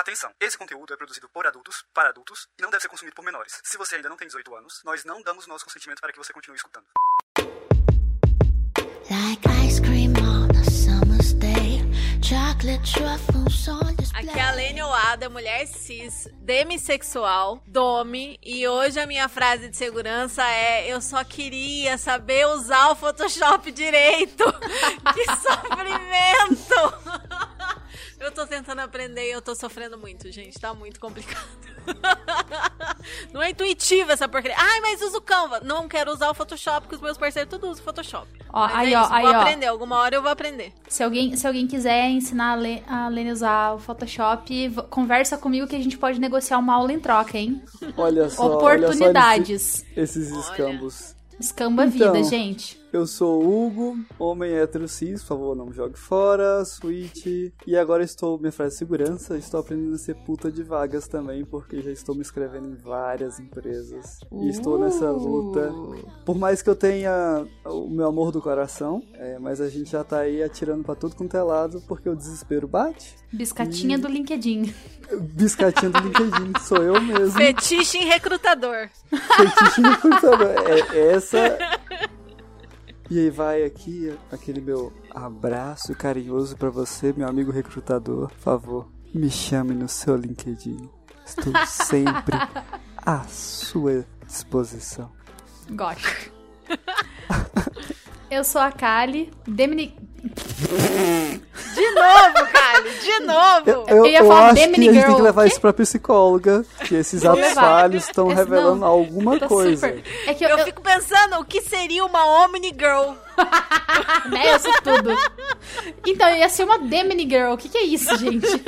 Atenção, esse conteúdo é produzido por adultos, para adultos, e não deve ser consumido por menores. Se você ainda não tem 18 anos, nós não damos nosso consentimento para que você continue escutando. Like ice cream on a summer's day. Chocolate truffles on display. Aqui é a Lene Oada, mulher cis, demissexual, dome, e hoje a minha frase de segurança é: Eu só queria saber usar o Photoshop direito. que sofrimento! Eu tô tentando aprender e eu tô sofrendo muito, gente. Tá muito complicado. Não é intuitivo essa porcaria. Ai, mas uso o Canva. Não quero usar o Photoshop, porque os meus parceiros tudo usam Photoshop. Ó, Mas aí, é ó, isso, aí, vou ó. aprender. Alguma hora eu vou aprender. Se alguém, se alguém quiser ensinar a Le- a Lene a usar o Photoshop, conversa comigo que a gente pode negociar uma aula em troca, hein? Olha só. Oportunidades. Olha só esses, esses escambos. Escamba a Então. vida, gente. Eu sou o Hugo, homem hétero cis, por favor, não me jogue fora, switch. E agora estou, minha frase de segurança, estou aprendendo a ser puta de vagas também, porque já estou me inscrevendo em várias empresas. E estou nessa luta. Por mais que eu tenha o meu amor do coração, é, mas a gente já tá aí atirando pra tudo quanto é lado, porque o desespero bate. Biscatinha do LinkedIn. Biscatinho do LinkedIn, sou eu mesmo. Fetiche em recrutador. Fetiche no computador. É essa. E aí vai aqui aquele meu abraço carinhoso pra você, meu amigo recrutador. Por favor, me chame no seu LinkedIn. Estou sempre à sua disposição. Gosto. Eu sou a Kali, Demini... De novo, Kali, de novo. Eu, eu, ia eu falar acho que a gente tem que levar isso pra psicóloga, que esses atos falhos estão revelando não, alguma coisa. super- É que eu, Eu eu- fico pensando o que seria uma Omni Girl. né, eu sou tudo. Então, eu ia ser uma Demini Girl. O que, que é isso, gente?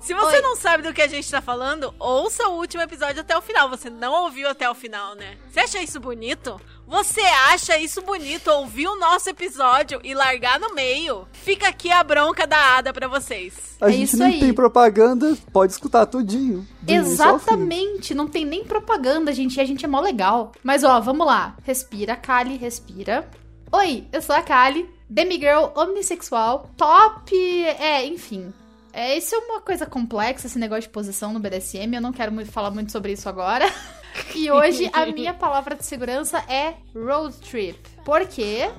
Se você Oi. não sabe do que a gente tá falando, ouça o último episódio até o final. Você não ouviu até o final, né? Você acha isso bonito? Você acha isso bonito ouvir o nosso episódio e largar no meio? Fica aqui a bronca da Ada pra vocês. A É gente isso nem aí. tem propaganda, pode escutar tudinho. Exatamente, não tem nem propaganda, gente, e a gente é mó legal. Mas ó, vamos lá. Respira, Kali, respira. Oi, eu sou a Kali, demigirl omnissexual, top, é, enfim. É, isso é uma coisa complexa, esse negócio de posição no BDSM, eu não quero muito falar muito sobre isso agora. E hoje a minha palavra de segurança é road trip. Porque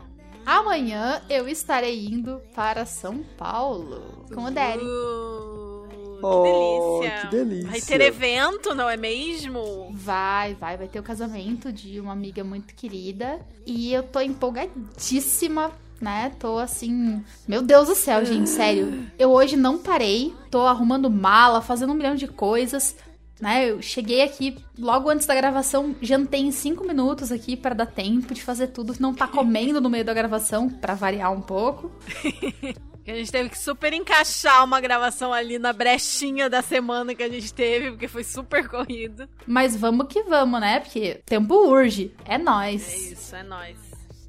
amanhã eu estarei indo para São Paulo com o Daddy. Uh, que Oh, delícia. que delícia. Vai ter evento, não é mesmo? Vai, vai, vai ter o casamento de uma amiga muito querida. E eu tô empolgadíssima, né? Tô assim. Meu Deus do céu, gente, sério. Eu hoje não parei, tô arrumando mala, fazendo um milhão de coisas. Né, eu cheguei aqui logo antes da gravação, jantei em cinco minutos aqui para dar tempo de fazer tudo, não tá comendo no meio da gravação, para variar um pouco. Que a gente teve que super encaixar uma gravação ali na brechinha da semana que a gente teve, porque foi super corrido. Mas vamos que vamos, né? Porque tempo urge, é É nóis. isso, é nóis.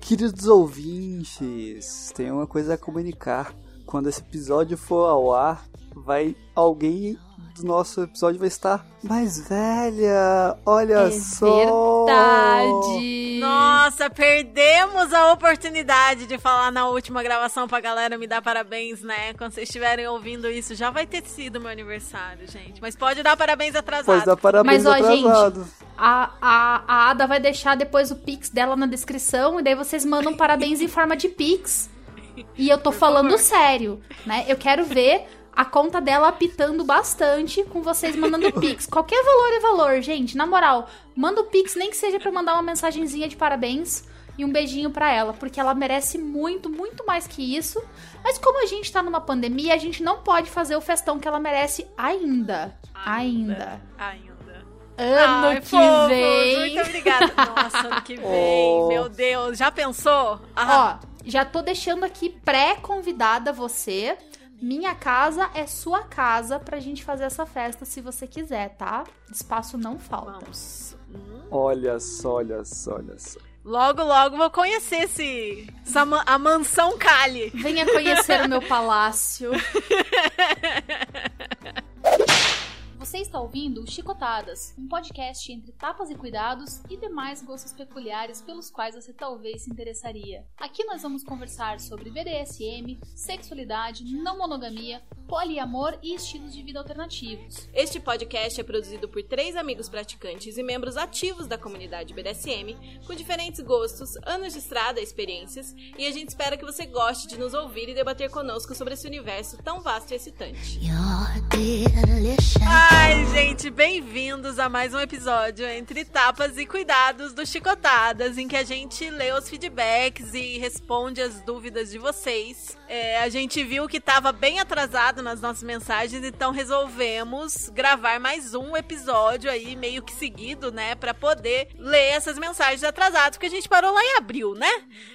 Queridos ouvintes, tem uma coisa a comunicar. Quando esse episódio for ao ar, vai alguém do nosso episódio vai estar mais velha. Olha É só. verdade. Nossa, perdemos a oportunidade de falar na última gravação pra galera me dar parabéns, né? Quando vocês estiverem ouvindo isso, já vai ter sido meu aniversário, gente. Mas pode dar parabéns atrasado. Pode dar parabéns Mas, ó, atrasado. A, a, a Ada vai deixar depois o Pix dela na descrição e daí vocês mandam parabéns em forma de Pix. E eu tô falando favor. sério, né? Eu quero ver a conta dela apitando bastante com vocês mandando Pix. Qualquer valor é valor, gente. Na moral, manda o Pix, nem que seja pra mandar uma mensagenzinha de parabéns e um beijinho pra ela, porque ela merece muito, muito mais que isso. Mas como a gente tá numa pandemia, a gente não pode fazer o festão que ela merece ainda. Ainda. Ainda. Ano Ai, que fofos, vem. Muito obrigada. Nossa, ano que vem. Oh. Meu Deus, já pensou? Ah, Ó, já tô deixando aqui pré-convidada você. Minha casa é sua casa pra gente fazer essa festa se você quiser, tá? Espaço não falta. vamos. Hum. Olha só, olha só, olha só. Logo, logo vou conhecer esse, essa a mansão Cali. Venha conhecer o meu palácio. Você está ouvindo Chicotadas, um podcast entre tapas e cuidados e demais gostos peculiares pelos quais você talvez se interessaria. Aqui nós vamos conversar sobre BDSM, sexualidade, não monogamia, poliamor e estilos de vida alternativos. Este podcast é produzido por três amigos praticantes e membros ativos da comunidade BDSM, com diferentes gostos, anos de estrada, experiências, e a gente espera que você goste de nos ouvir e debater conosco sobre esse universo tão vasto e excitante. Ai, gente, bem-vindos a mais um episódio entre tapas e cuidados do Chicotadas, em que a gente lê os feedbacks e responde as dúvidas de vocês. É, a gente viu que tava bem atrasado nas nossas mensagens, então resolvemos gravar mais um episódio aí, meio que seguido, né, Pra poder ler essas mensagens atrasadas, porque a gente parou lá em abril, né?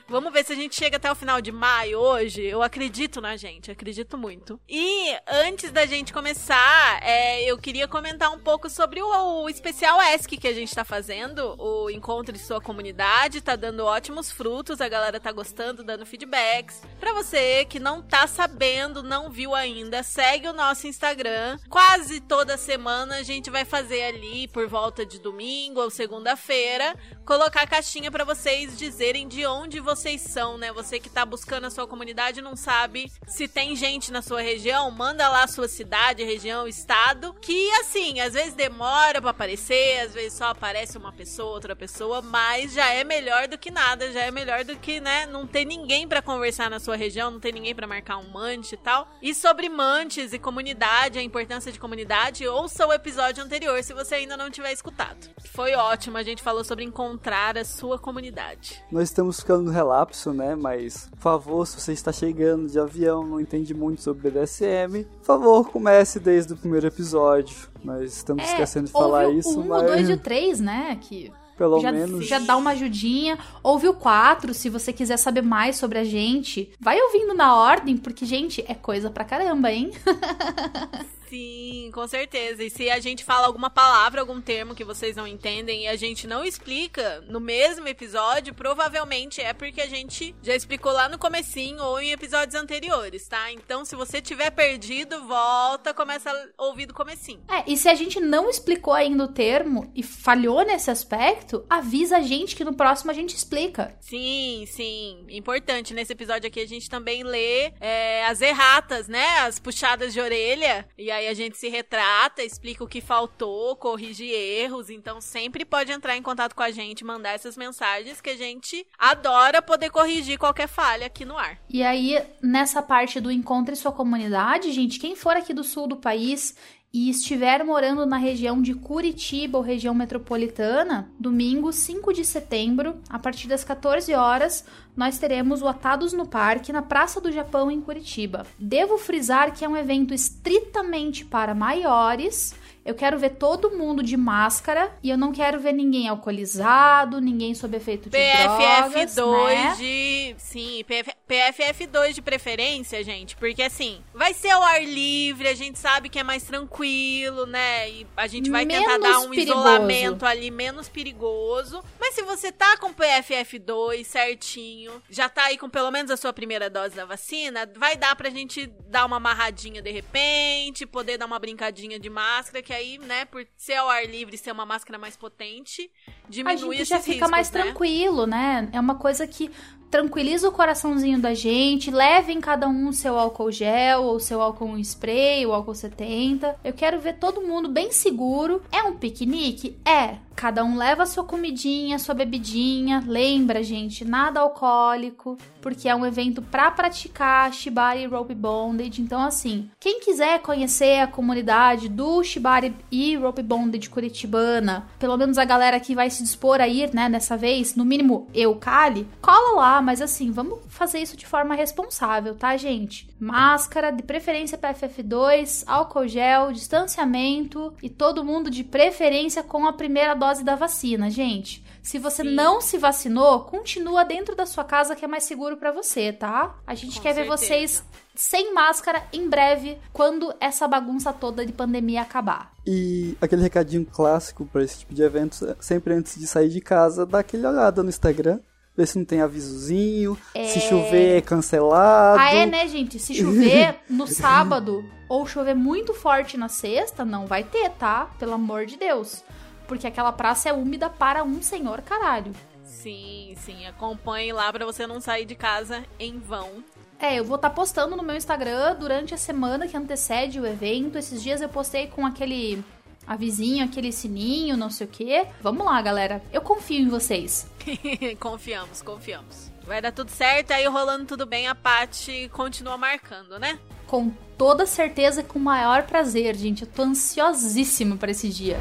Vamos ver se a gente chega até o final de maio hoje. Eu acredito na gente, acredito muito. E antes da gente começar, é, eu queria comentar um pouco sobre o, o especial ESC que a gente tá fazendo, o Encontre Sua Comunidade, tá dando ótimos frutos, a galera tá gostando, dando feedbacks. Pra você que não tá sabendo, não viu ainda, segue o nosso Instagram. Quase toda semana a gente vai fazer ali por volta de domingo ou segunda-feira, colocar a caixinha pra vocês dizerem de onde vocês são, né? Você que tá buscando a sua comunidade não sabe se tem gente na sua região, manda lá a sua cidade, região, estado, que assim, às vezes demora pra aparecer, às vezes só aparece uma pessoa, outra pessoa, mas já é melhor do que nada, já é melhor do que, né, não ter ninguém pra conversar na sua região, não ter ninguém pra marcar um mante e tal. E sobre mantes e comunidade, a importância de comunidade, ouça o episódio anterior se você ainda não tiver escutado. Foi ótimo, a gente falou sobre encontrar a sua comunidade. Nós estamos ficando no relapso, né? Mas, por favor, se você está chegando de avião, não entende muito sobre BDSM, por favor, comece desde o primeiro episódio. Nós estamos esquecendo de falar isso, 1, mas o 2 e o 3, né? Que pelo já, menos. já dá uma ajudinha. Ouve o 4 se você quiser saber mais sobre a gente. Vai ouvindo na ordem, porque, gente, é coisa pra caramba, hein? Sim, com certeza. E se a gente fala alguma palavra, algum termo que vocês não entendem e a gente não explica no mesmo episódio, provavelmente é porque a gente já explicou lá no comecinho ou em episódios anteriores, tá? Então, se você tiver perdido, volta, começa a ouvir do comecinho. É, e se a gente não explicou ainda o termo e falhou nesse aspecto, avisa a gente que no próximo a gente explica. Sim, sim. Importante. Nesse episódio aqui a gente também lê é, as erratas, né? As puxadas de orelha. E aí a gente se retrata, explica o que faltou, corrige erros. Então sempre pode entrar em contato com a gente, mandar essas mensagens que a gente adora poder corrigir qualquer falha aqui no ar. E aí, nessa parte do Encontre Sua Comunidade, gente, quem for aqui do sul do país e estiver morando na região de Curitiba ou região metropolitana, domingo 5 de setembro, a partir das 14 horas, nós teremos o Atados no Parque, na Praça do Japão, em Curitiba. Devo frisar que é um evento estritamente para maiores. Eu quero ver todo mundo de máscara e eu não quero ver ninguém alcoolizado, ninguém sob efeito de drogas, PFF2 né? de. Sim, PF, PFF2 de preferência, gente. Porque assim, vai ser ao ar livre, a gente sabe que é mais tranquilo, né? E a gente vai tentar Menos dar um perigoso. isolamento ali menos perigoso. Mas se você tá com PFF2 certinho, já tá aí com pelo menos a sua primeira dose da vacina, vai dar pra gente dar uma amarradinha de repente, poder dar uma brincadinha de máscara, que aí, né, por ser ao ar livre e ser uma máscara mais potente, a diminui gente esses já fica riscos, mais né? tranquilo, né? É uma coisa que tranquiliza o coraçãozinho da gente. Levem cada um seu álcool gel, ou seu álcool spray, o álcool 70. Eu quero ver todo mundo bem seguro. É um piquenique? É. Cada um leva sua comidinha, sua bebidinha. Lembra, gente, nada alcoólico, porque é um evento pra praticar Shibari Rope Bondage. Então, assim, quem quiser conhecer a comunidade do Shibari e Rope Bondage Curitibana, pelo menos a galera que vai se dispor a ir, né, dessa vez, no mínimo eu, Kali, cola lá, mas assim, vamos fazer isso de forma responsável, tá, gente? Máscara, de preferência PFF2, álcool gel, distanciamento e todo mundo de preferência com a primeira dose da vacina, gente. Se você Sim. não se vacinou, continua dentro da sua casa que é mais seguro pra você, tá? A gente Com quer ver certeza. vocês sem máscara em breve, quando essa bagunça toda de pandemia acabar. E aquele recadinho clássico pra esse tipo de eventos, é sempre antes de sair de casa, dá aquele olhada no Instagram, ver se não tem avisozinho, se chover é cancelado. Ah, é, né, gente? Se chover no sábado ou chover muito forte na sexta, não vai ter, tá? Pelo amor de Deus. Porque aquela praça é úmida para um senhor caralho. Sim, sim. Acompanhe lá pra você não sair de casa em vão. É, eu vou estar postando no meu Instagram durante a semana que antecede o evento. Esses dias eu postei com aquele avisinho, aquele sininho, não sei o quê. Vamos lá, galera. Eu confio em vocês. confiamos, confiamos. Vai dar tudo certo, aí rolando tudo bem, a Paty continua marcando, né? Com toda certeza, com o maior prazer, gente. Eu tô ansiosíssima para esse dia.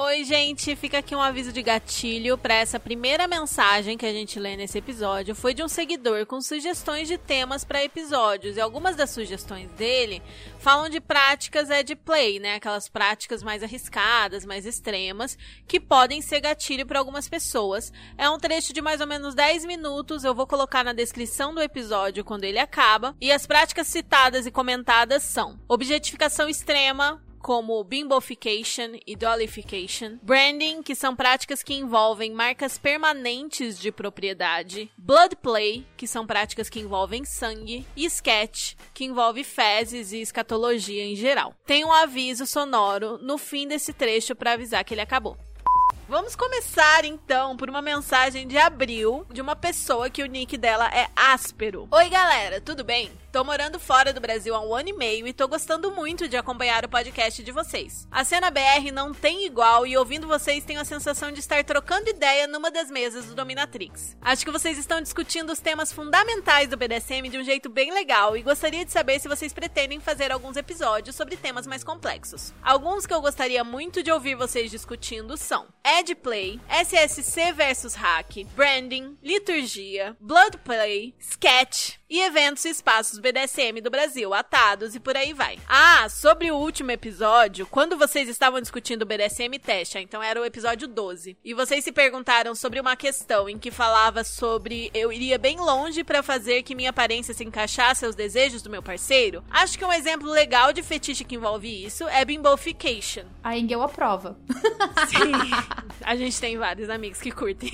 Oi, gente, fica aqui um aviso de gatilho para essa primeira mensagem que a gente lê nesse episódio. Foi de um seguidor com sugestões de temas para episódios e algumas das sugestões dele falam de práticas é de play, né? Aquelas práticas mais arriscadas, mais extremas, que podem ser gatilho para algumas pessoas. É um trecho de mais ou menos 10 minutos, eu vou colocar na descrição do episódio quando ele acaba. E as práticas citadas e comentadas são: objetificação extrema, como bimbofication e dollification, branding, que são práticas que envolvem marcas permanentes de propriedade, blood play, que são práticas que envolvem sangue, e sketch, que envolve fezes e escatologia em geral. Tem um aviso sonoro no fim desse trecho para avisar que ele acabou. Vamos começar então por uma mensagem de abril de uma pessoa que o nick dela é áspero. Oi galera, tudo bem? Tô morando fora do Brasil há um ano e meio e tô gostando muito de acompanhar o podcast de vocês. A cena BR não tem igual e ouvindo vocês tenho a sensação de estar trocando ideia numa das mesas do Dominatrix. Acho que vocês estão discutindo os temas fundamentais do BDSM de um jeito bem legal e gostaria de saber se vocês pretendem fazer alguns episódios sobre temas mais complexos. Alguns que eu gostaria muito de ouvir vocês discutindo são Edplay, SSC versus Hack, Branding, Liturgia, Bloodplay, Sketch e eventos e espaços BDSM do Brasil, atados e por aí vai. Ah, sobre o último episódio, quando vocês estavam discutindo o BDSM teste, então era o episódio 12, e vocês se perguntaram sobre uma questão em que falava sobre eu iria bem longe para fazer que minha aparência se encaixasse aos desejos do meu parceiro, acho que um exemplo legal de fetiche que envolve isso é bimbofication. A Engel aprova. Sim, a gente tem vários amigos que curtem.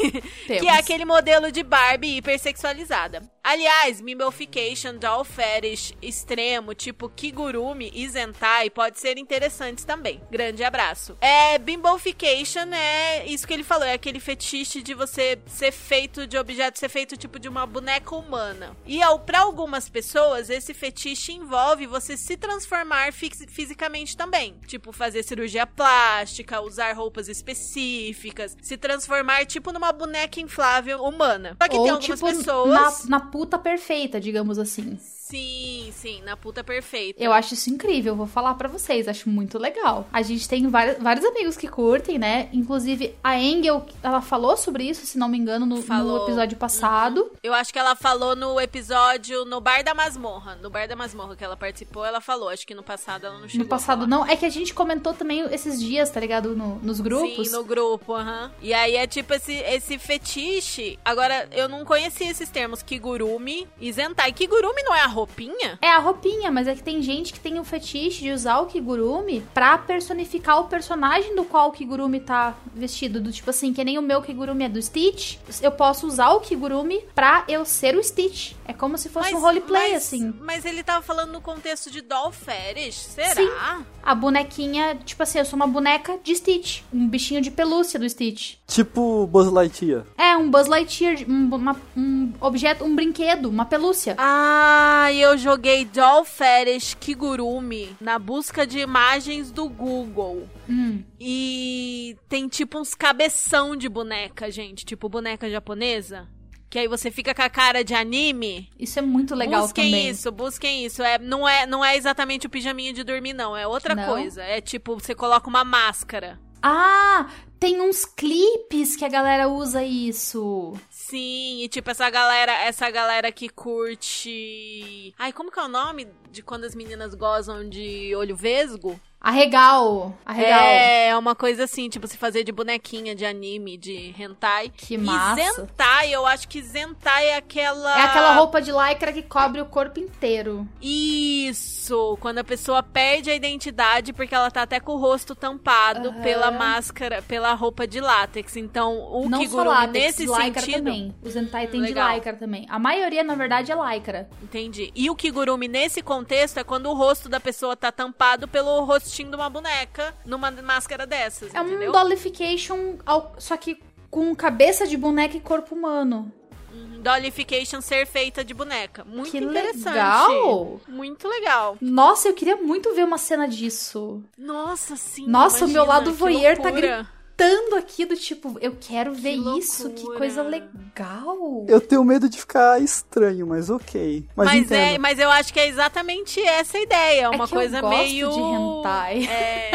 Temos. Que é aquele modelo de Barbie hipersexualizada. Aliás, Bimbofication, Doll Fetish extremo, tipo Kigurumi e Zentai, pode ser interessantes também. Grande abraço. É, Bimbofication é isso que ele falou, é aquele fetiche de você ser feito de objeto, ser feito tipo de uma boneca humana. E ao, pra algumas pessoas, esse fetiche envolve você se transformar fisicamente também. Tipo, fazer cirurgia plástica, usar roupas específicas, se transformar tipo numa boneca inflável humana. Só que tem Ou, algumas tipo, pessoas. na, na puta perfeita, digamos assim. Sim, sim, na puta perfeita. Eu acho isso incrível, vou falar pra vocês, acho muito legal. A gente tem vários, vários amigos que curtem, né? Inclusive, a Engel, ela falou sobre isso, se não me engano, no, no Falou. Uhum. episódio passado. Eu acho que ela falou no episódio no Bar da Masmorra. No Bar da Masmorra que ela participou, ela falou. Acho que no passado ela não chegou No passado não. É que a gente comentou também esses dias, tá ligado? No- nos grupos. Sim, no grupo, aham. E aí é tipo esse, esse fetiche. Agora, eu não conhecia esses termos Kigurumi e Zentai. Kigurumi não é a roupinha? É a roupinha, mas é que tem gente que tem o fetiche de usar o Kigurumi pra personificar o personagem do qual o Kigurumi tá vestido. Do tipo assim, que nem o meu Kigurumi é do Stitch, eu posso usar o Kigurumi pra eu ser o Stitch. É como se fosse um roleplay, mas- assim. Mas ele tava falando no contexto de doll fetish. Será? Sim. A bonequinha, tipo assim, eu sou uma boneca de Stitch. Um bichinho de pelúcia do Stitch. Tipo Buzz Lightyear. É, um Buzz Lightyear, um, uma- um objeto, um brinquedo, uma pelúcia. Ah, e eu joguei Doll Fetish Kigurumi na busca de imagens do Google. Hum. E tem tipo uns cabeção de boneca, gente. Tipo boneca japonesa. Que aí você fica com a cara de anime. Isso é muito legal busquem também. isso, busquem isso. É, não, é, não é exatamente o pijaminha de dormir, não. É outra Não? coisa. É tipo, você coloca uma máscara. Ah, tem uns clipes que a galera usa isso. Sim, e tipo, essa galera, essa galera que curte. Ai, como que é o nome de quando as meninas gozam de olho vesgo? Arregal. Arregal. É, uma coisa assim, tipo, se fazer de bonequinha, de anime, de hentai. Que E massa. Zentai, eu acho que Zentai é aquela. É aquela roupa de lycra que cobre o corpo inteiro. Isso! Quando a pessoa perde a identidade porque ela tá até com o rosto tampado Aham. pela máscara, pela roupa de látex. Então, o Não Kigurumi látex, nesse lycra sentido. também. O Zentai tem Legal. de lycra também. A maioria, na verdade, é lycra. Entendi. E o Kigurumi nesse contexto é quando o rosto da pessoa tá tampado pelo rostinho de uma boneca numa máscara dessas, É um entendeu? dollification, ao- só que com cabeça de boneca e corpo humano. Uhum. dollification ser feita de boneca. Muito Que interessante. legal! Muito legal. Nossa, eu queria muito ver uma cena disso. Nossa, sim. Nossa, o meu imagina, lado voyeur tá loucura. Tanto aqui do tipo, eu quero ver Que isso, que loucura. coisa legal. Eu tenho medo de ficar estranho, mas ok. Mas, Mas, é, mas eu acho que é exatamente essa a ideia. Uma é que coisa eu gosto meio. de hentai. É.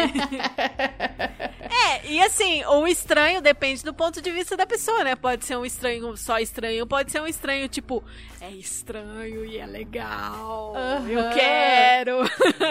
é, e assim, o estranho depende do ponto de vista da pessoa, né? Pode ser um estranho só estranho, pode ser um estranho tipo, é estranho e é legal. Eu Aham. quero.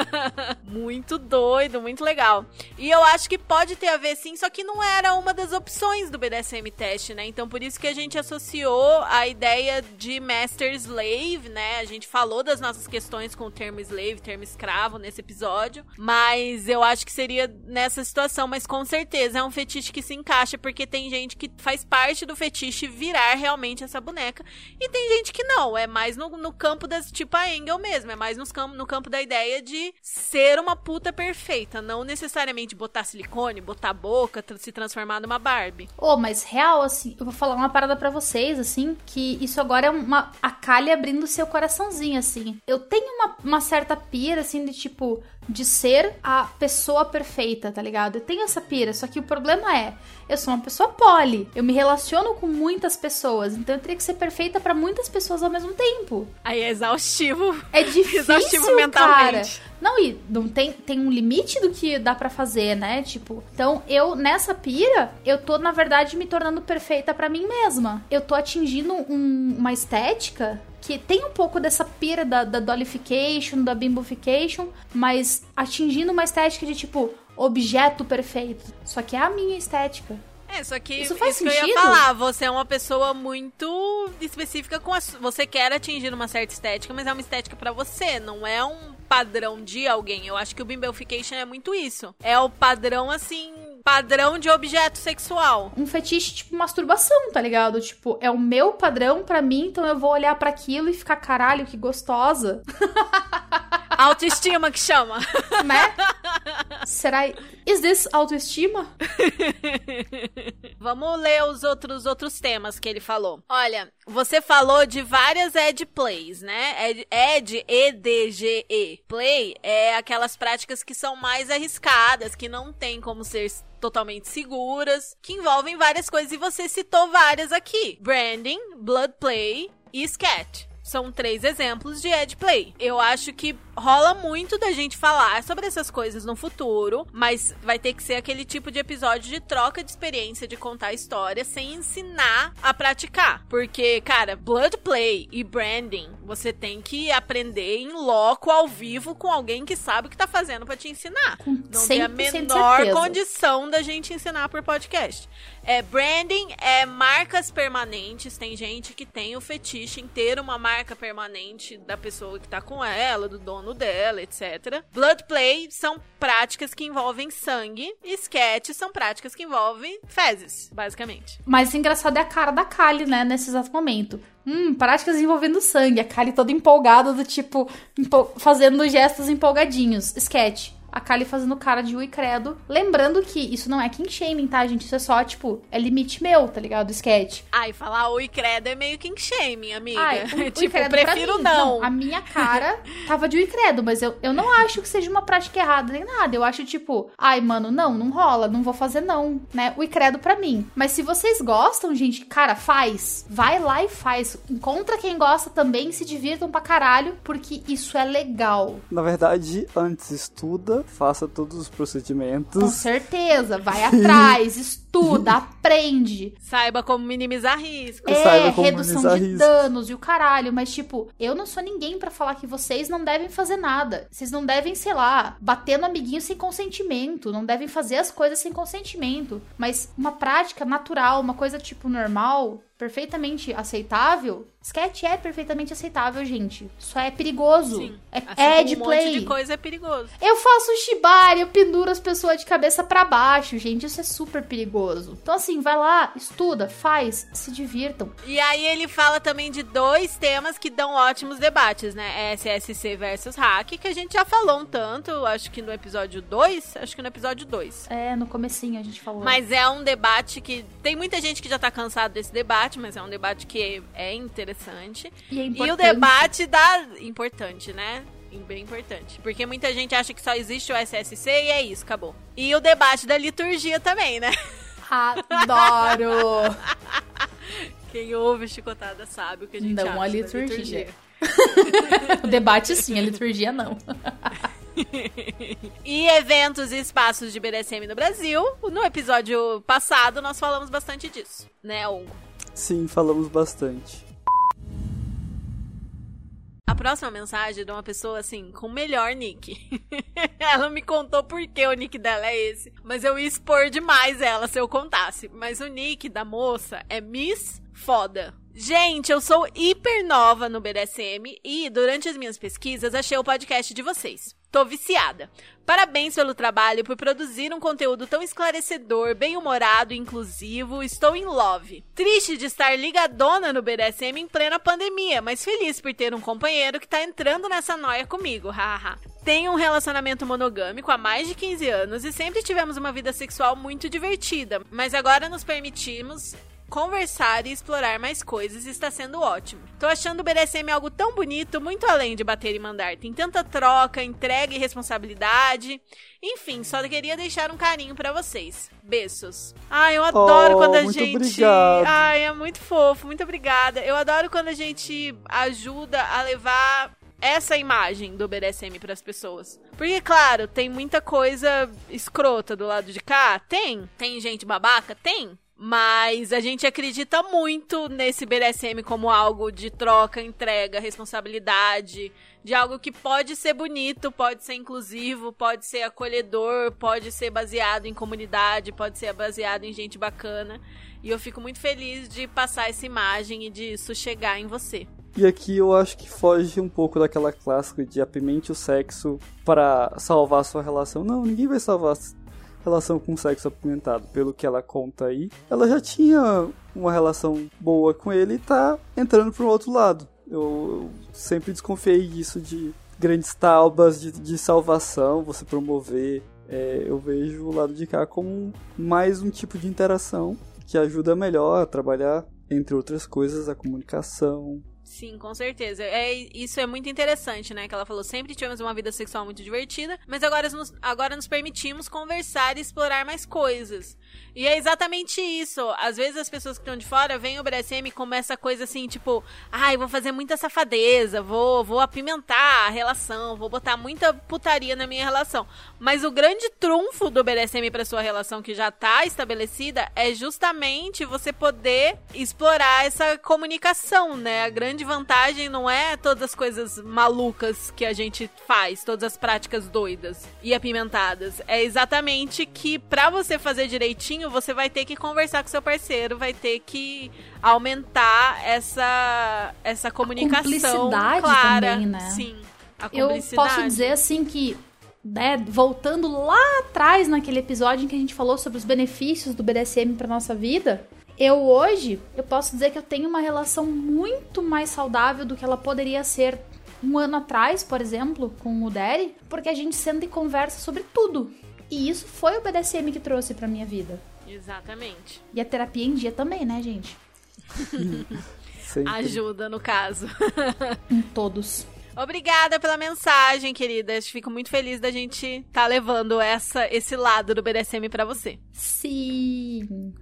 muito doido, muito legal. E eu acho que pode ter a ver sim, só que não era uma das opções do BDSM teste, né? Então por isso que a gente associou a ideia de master slave, né? A gente falou das nossas questões com o termo slave, termo escravo nesse episódio, mas eu acho que seria nessa situação, mas com certeza é um fetiche que se encaixa porque tem gente que faz parte do fetiche virar realmente essa boneca e tem gente que não, é mais no, no campo das tipo a Engel mesmo, é mais nos campo, no campo da ideia de ser uma puta perfeita, não necessariamente botar silicone, botar boca, se transformar numa Barbie. Ô, mas real, assim, eu vou falar uma parada pra vocês, assim, que isso agora é uma. A Kali abrindo seu coraçãozinho, assim. Eu tenho uma, uma certa pira, assim, de tipo. De ser a pessoa perfeita, tá ligado? Eu tenho essa pira, só que o problema é, eu sou uma pessoa poli. Eu me relaciono com muitas pessoas, então eu teria que ser perfeita pra muitas pessoas ao mesmo tempo. Aí é exaustivo. É difícil, Exaustivo cara. mentalmente. Não, e não tem, tem um limite do que dá pra fazer, né? Tipo, então eu, nessa pira, eu tô, na verdade, me tornando perfeita pra mim mesma. Eu tô atingindo um- uma estética que tem um pouco dessa pira da, da dollification, da bimbofication, mas atingindo uma estética de, tipo, objeto perfeito. Só que é a minha estética. É, só que Isso faz que eu ia sentido? falar, você é uma pessoa muito específica com a você quer atingir uma certa estética, mas é uma estética pra você, não é um padrão de alguém. Eu acho que o bimbelfication é muito isso. É o padrão assim, padrão de objeto sexual. Um fetiche tipo masturbação, tá ligado? Tipo, é o meu padrão pra mim, então eu vou olhar pra aquilo e ficar caralho, que gostosa. Autoestima que chama. né? Será. Is this autoestima? Vamos ler os outros outros temas que ele falou. Olha, você falou de várias ed plays, né? Ed, ed E-D-G-E. Play é aquelas práticas que são mais arriscadas, que não tem como ser totalmente seguras, que envolvem várias coisas e você citou várias aqui. Branding, blood play e scat. São três exemplos de ed play. Eu acho que rola muito da gente falar sobre essas coisas no futuro, mas vai ter que ser aquele tipo de episódio de troca de experiência, de contar história, sem ensinar a praticar. Porque, cara, blood play e branding, você tem que aprender em loco, ao vivo, com alguém que sabe o que tá fazendo pra te ensinar. Não tem a 100% menor condição da gente ensinar por podcast. É, branding é marcas permanentes. Tem gente que tem o fetiche em ter uma marca permanente da pessoa que tá com ela, do dono dela, etc. Blood play são práticas que envolvem sangue. E sketch são práticas que envolvem fezes, basicamente. Mas engraçado é a cara da Kali, né? Nesse exato momento. Hum, práticas envolvendo sangue. A Kali toda empolgada, do tipo, empo- fazendo gestos empolgadinhos. Sketch. A Kali fazendo cara de ui credo. Lembrando que isso não é king shaming, tá, gente? Isso é só, tipo, é limite meu, tá ligado? Sketch. Ai, falar oi credo é meio king shaming, amiga. Ai, o- o tipo, credo pra prefiro mim. não. A minha cara tava de ui credo, mas eu, eu não acho que seja uma prática errada nem nada. Eu acho, tipo, ai, mano, não, não rola, não vou fazer não, né? Ui credo pra mim. Mas se vocês gostam, gente, cara, faz. Vai lá e faz. Encontra quem gosta também, se divirtam pra caralho, porque isso é legal. Na verdade, antes estuda, faça todos os Com procedimentos. certeza. Vai atrás, estuda, aprende. Saiba como minimizar risco. Eu saiba É, como redução de risco. danos e o caralho, mas tipo, eu não sou ninguém pra falar que vocês não devem fazer nada. Vocês não devem, sei lá, bater no amiguinho sem consentimento, não devem fazer as coisas sem consentimento. Mas uma prática natural, uma coisa tipo normal, perfeitamente aceitável, sketch é perfeitamente aceitável, gente. Só é perigoso. Sim. É, Assim é como de um play. monte de coisa é perigoso. Eu faço shibari, eu penduro as pessoas de cabeça pra baixo, gente. Isso é super perigoso. Perigoso. Então, assim, vai lá, estuda, faz, se divirtam. E aí ele fala também de dois temas que dão ótimos debates, né? SSC versus hack, que a gente já falou um tanto, acho que no episódio 2, acho que no episódio 2. É, no comecinho a gente falou. Mas é um debate que tem muita gente que já tá cansado desse debate, mas é um debate que é interessante. E é E importante. o debate da importante, né? Bem importante. Porque muita gente acha que só existe o SSC e é isso, acabou. E o debate da liturgia também, né? Adoro! Quem ouve chicotada sabe o que a gente Não acha a da liturgia. o debate sim, a liturgia não. E eventos e espaços de BDSM no Brasil. No episódio passado nós falamos bastante disso, né, Hugo? Sim, falamos bastante. A próxima mensagem é de uma pessoa assim, com o melhor nick. ela me contou por que o nick dela é esse. Mas eu ia expor demais ela se eu contasse. Mas o nick da moça é Miss Foda. Gente, eu sou hiper nova no BDSM e durante as minhas pesquisas achei o podcast de vocês. Tô viciada. Parabéns pelo trabalho por produzir um conteúdo tão esclarecedor, bem-humorado e inclusivo. Estou em love. Triste de estar ligadona no BDSM em plena pandemia, mas feliz por ter um companheiro que tá entrando nessa noia comigo, hahaha. Tenho um relacionamento monogâmico há mais de 15 anos e sempre tivemos uma vida sexual muito divertida, mas agora nos permitimos conversar e explorar mais coisas está sendo ótimo. Tô achando o BDSM algo tão bonito, muito além de bater e mandar. Tem tanta troca, entrega e responsabilidade. Enfim, só queria deixar um carinho pra vocês. Beijos. Ai, eu adoro Oh, quando a gente. obrigado. Ai, é muito fofo, muito obrigada. Eu adoro quando a gente ajuda a levar essa imagem do BDSM pras pessoas. Porque, claro, tem muita coisa escrota do lado de cá. Tem. Tem gente babaca? Tem. Mas a gente acredita muito nesse BDSM como algo de troca, entrega, responsabilidade, de algo que pode ser bonito, pode ser inclusivo, pode ser acolhedor, pode ser baseado em comunidade, pode ser baseado em gente bacana. E eu fico muito feliz de passar essa imagem e disso chegar em você. E aqui eu acho que foge um pouco daquela clássica de apimente o sexo para salvar a sua relação. Não, ninguém vai salvar relação com sexo apimentado. Pelo que ela conta aí, ela já tinha uma relação boa com ele e tá entrando para outro lado. Eu, eu sempre desconfiei disso de grandes taubas de, de salvação, você promover. É, eu vejo o lado de cá como mais um tipo de interação que ajuda melhor a trabalhar, entre outras coisas, a comunicação, Sim, com certeza. É, isso é muito interessante, né? Que ela falou, sempre tivemos uma vida sexual muito divertida, mas agora nos, agora nos permitimos conversar e explorar mais coisas. E é exatamente isso. Às vezes as pessoas que estão de fora veem o BDSM e começa a coisa assim, tipo, ai, vou fazer muita safadeza, vou, vou apimentar a relação, vou botar muita putaria na minha relação. Mas o grande trunfo do BDSM para sua relação que já tá estabelecida é justamente você poder explorar essa comunicação, né? A grande vantagem não é todas as coisas malucas que a gente faz, todas as práticas doidas e apimentadas. É exatamente que pra você fazer direitinho, você vai ter que conversar com seu parceiro, vai ter que aumentar essa essa comunicação cumplicidade clara. também, né? Sim. A Eu posso dizer assim que, né, voltando lá atrás naquele episódio em que a gente falou sobre os benefícios do BDSM para nossa vida, eu hoje, eu posso dizer que eu tenho uma relação muito mais saudável do que ela poderia ser um ano atrás, por exemplo, com o Derry, porque a gente senta e conversa sobre tudo. E isso foi o BDSM que trouxe pra minha vida. Exatamente. E a terapia em dia também, né, gente? Ajuda no caso. Em todos. Obrigada pela mensagem, queridas. Fico muito feliz da gente estar levando essa, esse lado do BDSM pra você. Sim.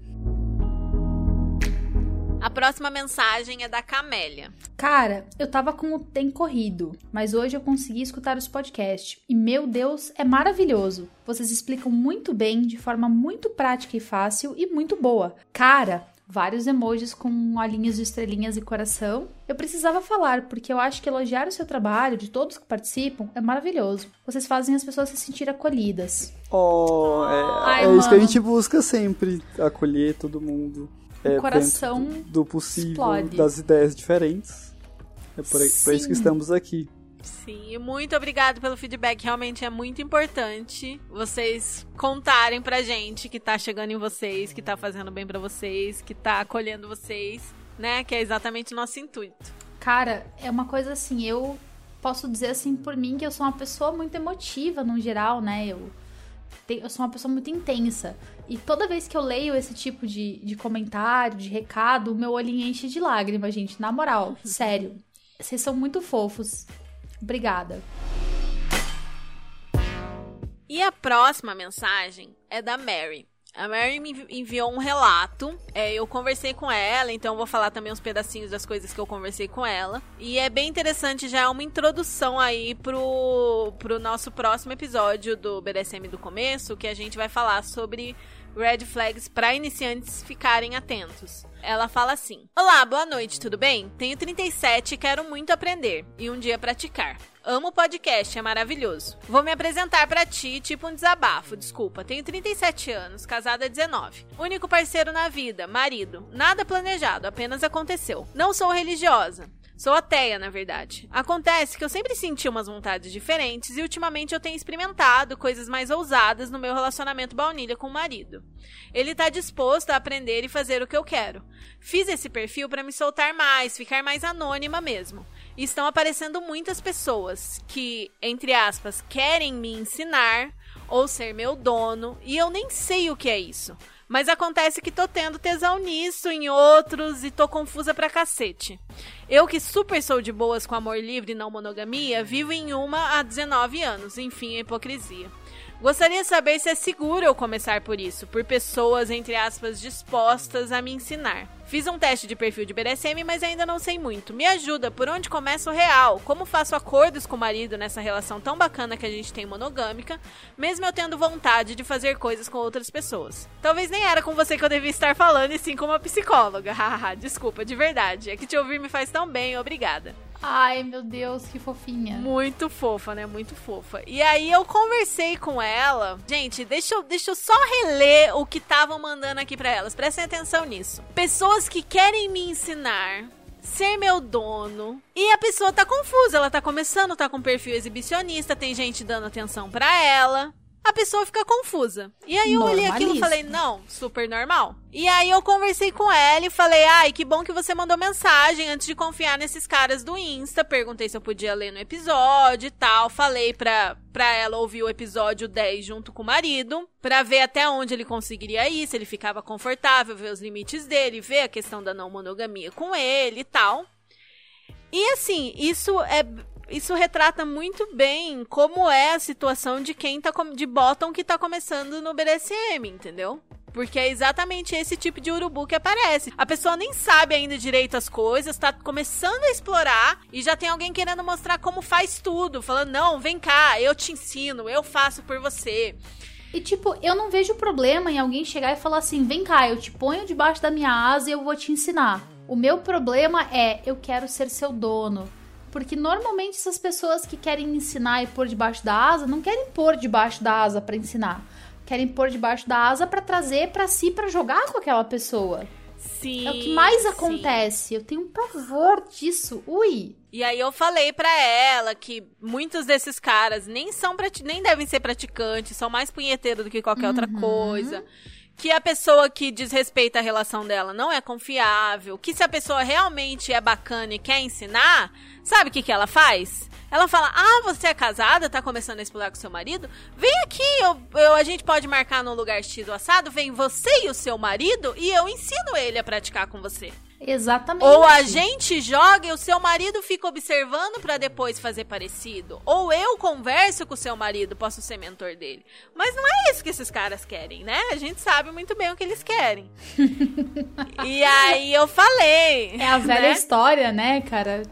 A próxima mensagem é da Camélia. Cara, eu tava com o tempo corrido, mas hoje eu consegui escutar os podcasts. E meu Deus, é maravilhoso. Vocês explicam muito bem, de forma muito prática e fácil e muito boa. Cara, vários emojis com olhinhos de estrelinhas e coração. Eu precisava falar, porque eu acho que elogiar o seu trabalho, de todos que participam, é maravilhoso. Vocês fazem as pessoas se sentir acolhidas. Oh, é, Ai, é isso que a gente busca sempre, acolher todo mundo. É, O coração do, possível, explode. das ideias diferentes. É por, aí- por isso que estamos aqui. Sim, e muito obrigado pelo feedback. Realmente é muito importante vocês contarem pra gente que tá chegando em vocês, que tá fazendo bem pra vocês, que tá acolhendo vocês, né? Que é exatamente o nosso intuito. Cara, é uma coisa assim, eu posso dizer assim por mim que eu sou uma pessoa muito emotiva no geral, né? Eu, eu sou uma pessoa muito intensa. E toda vez que eu leio esse tipo de, de comentário, de recado, o meu olhinho enche de lágrimas, gente. Na moral, sério. Vocês são muito fofos. Obrigada. E a próxima mensagem é da Mary. A Mary me envi- enviou um relato. É, eu conversei com ela, então vou falar também uns pedacinhos das coisas que eu conversei com ela. E é bem interessante, já é uma introdução aí pro, pro nosso próximo episódio do BDSM do começo, que a gente vai falar sobre red flags para iniciantes ficarem atentos. Ela fala assim: Olá, boa noite, tudo bem? Tenho 37 e quero muito aprender e um dia praticar. Amo o podcast, é maravilhoso. Vou me apresentar pra ti, tipo um desabafo. Desculpa, tenho 37 anos, casada há 19. Único parceiro na vida, marido. Nada planejado, apenas aconteceu. Não sou religiosa. Sou ateia, na verdade. Acontece que eu sempre senti umas vontades diferentes e ultimamente eu tenho experimentado coisas mais ousadas no meu relacionamento baunilha com o marido. Ele tá disposto a aprender e fazer o que eu quero. Fiz esse perfil pra me soltar mais, ficar mais anônima mesmo. E estão aparecendo muitas pessoas que, entre aspas, querem me ensinar ou ser meu dono, e eu nem sei o que é isso. Mas acontece que tô tendo tesão nisso, em outros, e tô confusa pra cacete. Eu que super sou de boas com amor livre e não monogamia, vivo em uma há 19 anos, enfim, a hipocrisia. Gostaria de saber se é seguro eu começar por isso, por pessoas, entre aspas, dispostas a me ensinar. Fiz um teste de perfil de BDSM, mas ainda não sei muito. Me ajuda, por onde começa o real? Como faço acordos com o marido nessa relação tão bacana que a gente tem monogâmica, mesmo eu tendo vontade de fazer coisas com outras pessoas? Talvez nem era com você que eu devia estar falando, e sim com uma psicóloga. Hahaha, desculpa, de verdade. É que te ouvir me faz tão bem, obrigada. Ai, meu Deus, que fofinha. Muito fofa, né? Muito fofa. E aí eu conversei com ela. Gente, deixa eu, deixa eu só reler o que estavam mandando aqui pra elas. Prestem atenção nisso. Pessoas que querem me ensinar ser meu dono. E a pessoa tá confusa, ela tá começando, tá com perfil exibicionista, tem gente dando atenção pra ela. A pessoa fica confusa. E aí eu olhei aquilo e falei, não, super normal. E aí eu conversei com ela e falei, ai, que bom que você mandou mensagem antes de confiar nesses caras do Insta. Perguntei se eu podia ler no episódio e tal. Falei pra, pra ela ouvir o episódio 10 junto com o marido, pra ver até onde ele conseguiria ir, se ele ficava confortável, ver os limites dele, ver a questão da não monogamia com ele e tal. E assim, isso é isso retrata muito bem como é a situação de quem tá de bottom que tá começando no BDSM, entendeu? Porque é exatamente esse tipo de urubu que aparece. A pessoa nem sabe ainda direito as coisas, tá começando a explorar e já tem alguém querendo mostrar como faz tudo, falando: "Não, vem cá, eu te ensino, eu faço por você". E tipo, eu não vejo problema em alguém chegar e falar assim: vem cá, eu te ponho debaixo da minha asa e eu vou te ensinar. O meu problema é eu quero ser seu dono. Porque normalmente essas pessoas que querem ensinar e pôr debaixo da asa não querem pôr debaixo da asa pra ensinar. Querem pôr debaixo da asa pra trazer pra si pra jogar com aquela pessoa. Sim. É o que mais sim. acontece. Eu tenho um pavor disso. Ui. E aí eu falei pra ela que muitos desses caras nem são nem devem ser praticantes, são mais punheteiros do que qualquer outra coisa. Que a pessoa que desrespeita a relação dela não é confiável. Que se a pessoa realmente é bacana e quer ensinar, sabe o que, que ela faz? Ela fala: Ah, você é casada, tá começando a explorar com seu marido? Vem aqui, eu, eu- a gente pode marcar num lugar X do assado. Vem você e o seu marido e eu ensino ele a praticar com você. Exatamente. Ou a gente joga e o seu marido fica observando pra depois fazer parecido. Ou eu converso com o seu marido, posso ser mentor dele. Mas não é isso que esses caras querem, né? A gente sabe muito bem o que eles querem. e aí eu falei. É a velha né? história, né, cara?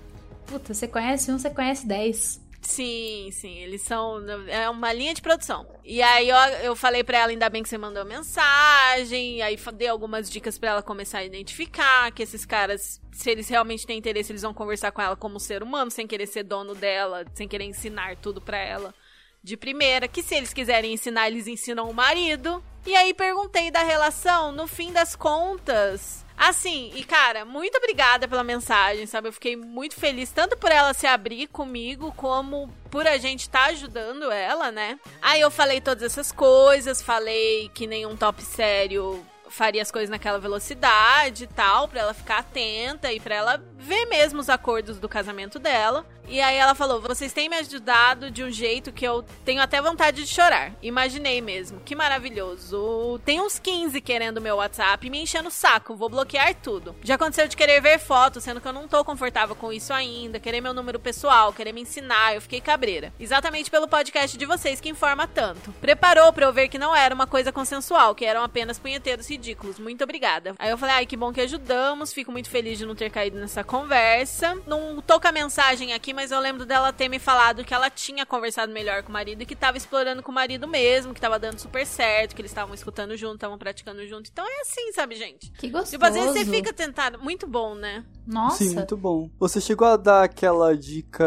Puta, você conhece um, você conhece dez. Sim, sim, eles são. É uma linha de produção. E aí eu, eu falei pra ela, ainda bem que você mandou mensagem. Aí dei algumas dicas pra ela começar a identificar que esses caras, se eles realmente têm interesse, eles vão conversar com ela como ser humano, sem querer ser dono dela, sem querer ensinar tudo pra ela de primeira. Que se eles quiserem ensinar, eles ensinam o marido. E aí perguntei da relação, no fim das contas. Assim, e cara, muito obrigada pela mensagem, sabe? Eu fiquei muito feliz, tanto por ela se abrir comigo, como por a gente estar tá ajudando ela, né? Aí eu falei todas essas coisas, falei que nenhum top sério faria as coisas naquela velocidade e tal, pra ela ficar atenta e pra ela ver mesmo os acordos do casamento dela. E aí ela falou: vocês têm me ajudado de um jeito que eu tenho até vontade de chorar. Imaginei mesmo. Que maravilhoso. Tem uns 15 querendo meu WhatsApp e me enchendo o saco. Vou bloquear tudo. Já aconteceu de querer ver fotos, sendo que eu não tô confortável com isso ainda. Querer meu número pessoal, querer me ensinar. Eu fiquei cabreira. Exatamente pelo podcast de vocês que informa tanto. Preparou pra eu ver que não era uma coisa consensual, que eram apenas punheteiros ridículos. Muito obrigada. Aí eu falei: ai, que bom que ajudamos. Fico muito feliz de não ter caído nessa conversa. Não tô com a mensagem aqui, mas eu lembro dela ter me falado que ela tinha conversado melhor com o marido e que tava explorando com o marido mesmo, que tava dando super certo, que eles estavam escutando junto, estavam praticando junto. Então é assim, sabe, gente? Que gostoso. Tipo, às vezes você fica tentado. Muito bom, né? Nossa. Sim, muito bom. Você chegou a dar aquela dica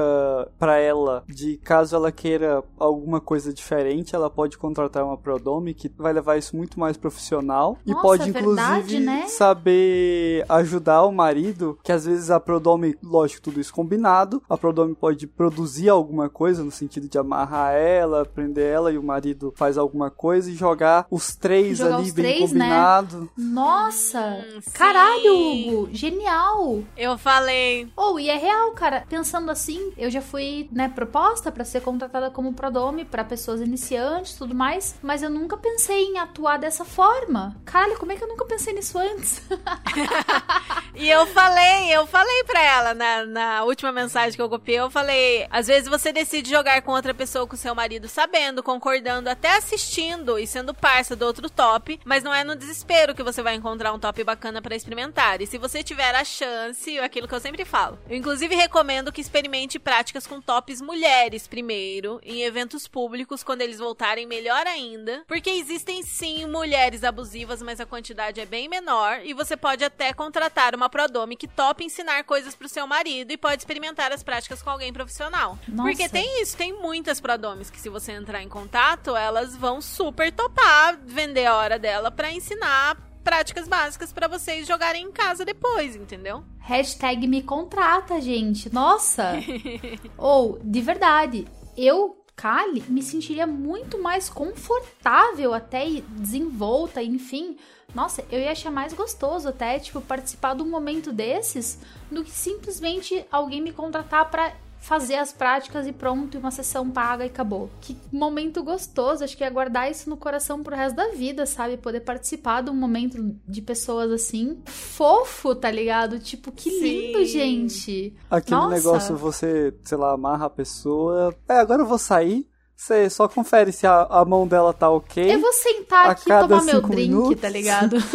pra ela de caso ela queira alguma coisa diferente, ela pode contratar uma Prodome que vai levar isso muito mais profissional Nossa, e pode é inclusive verdade, né? saber ajudar o marido, que às vezes a Prodome, lógico, tudo isso combinado, a Prodome pode produzir alguma coisa no sentido de amarrar ela, prender ela e o marido faz alguma coisa e jogar os três Jogar ali os bem três, né? combinado. Nossa! Hum, Caralho. Hugo! Genial! Eu falei. Ou, e é real, cara. Pensando assim, eu já fui, né, proposta pra ser contratada como prodome pra pessoas iniciantes e tudo mais, mas eu nunca pensei em atuar dessa forma. Caralho, como é que eu nunca pensei nisso antes? E eu falei, eu falei pra ela na, na última mensagem que eu copiei, eu falei, às vezes você decide jogar com outra pessoa, com seu marido, sabendo, concordando, até assistindo e sendo parça do outro top, mas não é no desespero que você vai encontrar um top bacana pra experimentar. E se você tiver a chance, aquilo que eu sempre falo. Eu inclusive recomendo que experimente práticas com tops mulheres primeiro, em eventos públicos, quando eles voltarem melhor ainda, porque existem sim mulheres abusivas, mas a quantidade é bem menor e você pode até contratar uma prodome que tope ensinar coisas pro seu marido e pode experimentar as práticas com alguém profissional. Nossa. Porque tem isso, tem muitas prodomes que se você entrar em contato, elas vão super topar vender a hora dela pra ensinar práticas básicas pra vocês jogarem em casa depois, entendeu? Hashtag me contrata, gente. Nossa! Ou, de verdade, eu, Kali, me sentiria muito mais confortável até desenvolta, enfim. Nossa, eu ia achar mais gostoso até, tipo, participar de um momento desses do que simplesmente alguém me contratar pra fazer as práticas e pronto, e uma sessão paga e acabou. Que momento gostoso, acho que é guardar isso no coração pro resto da vida, sabe? Poder participar de um momento de pessoas assim, fofo, tá ligado? Tipo, que Sim. lindo, gente. Aquele Nossa. negócio, você, sei lá, amarra a pessoa. É, agora eu vou sair. Você só confere se a, a mão dela tá ok. Eu vou sentar aqui e tomar meu drink, minutos. tá ligado?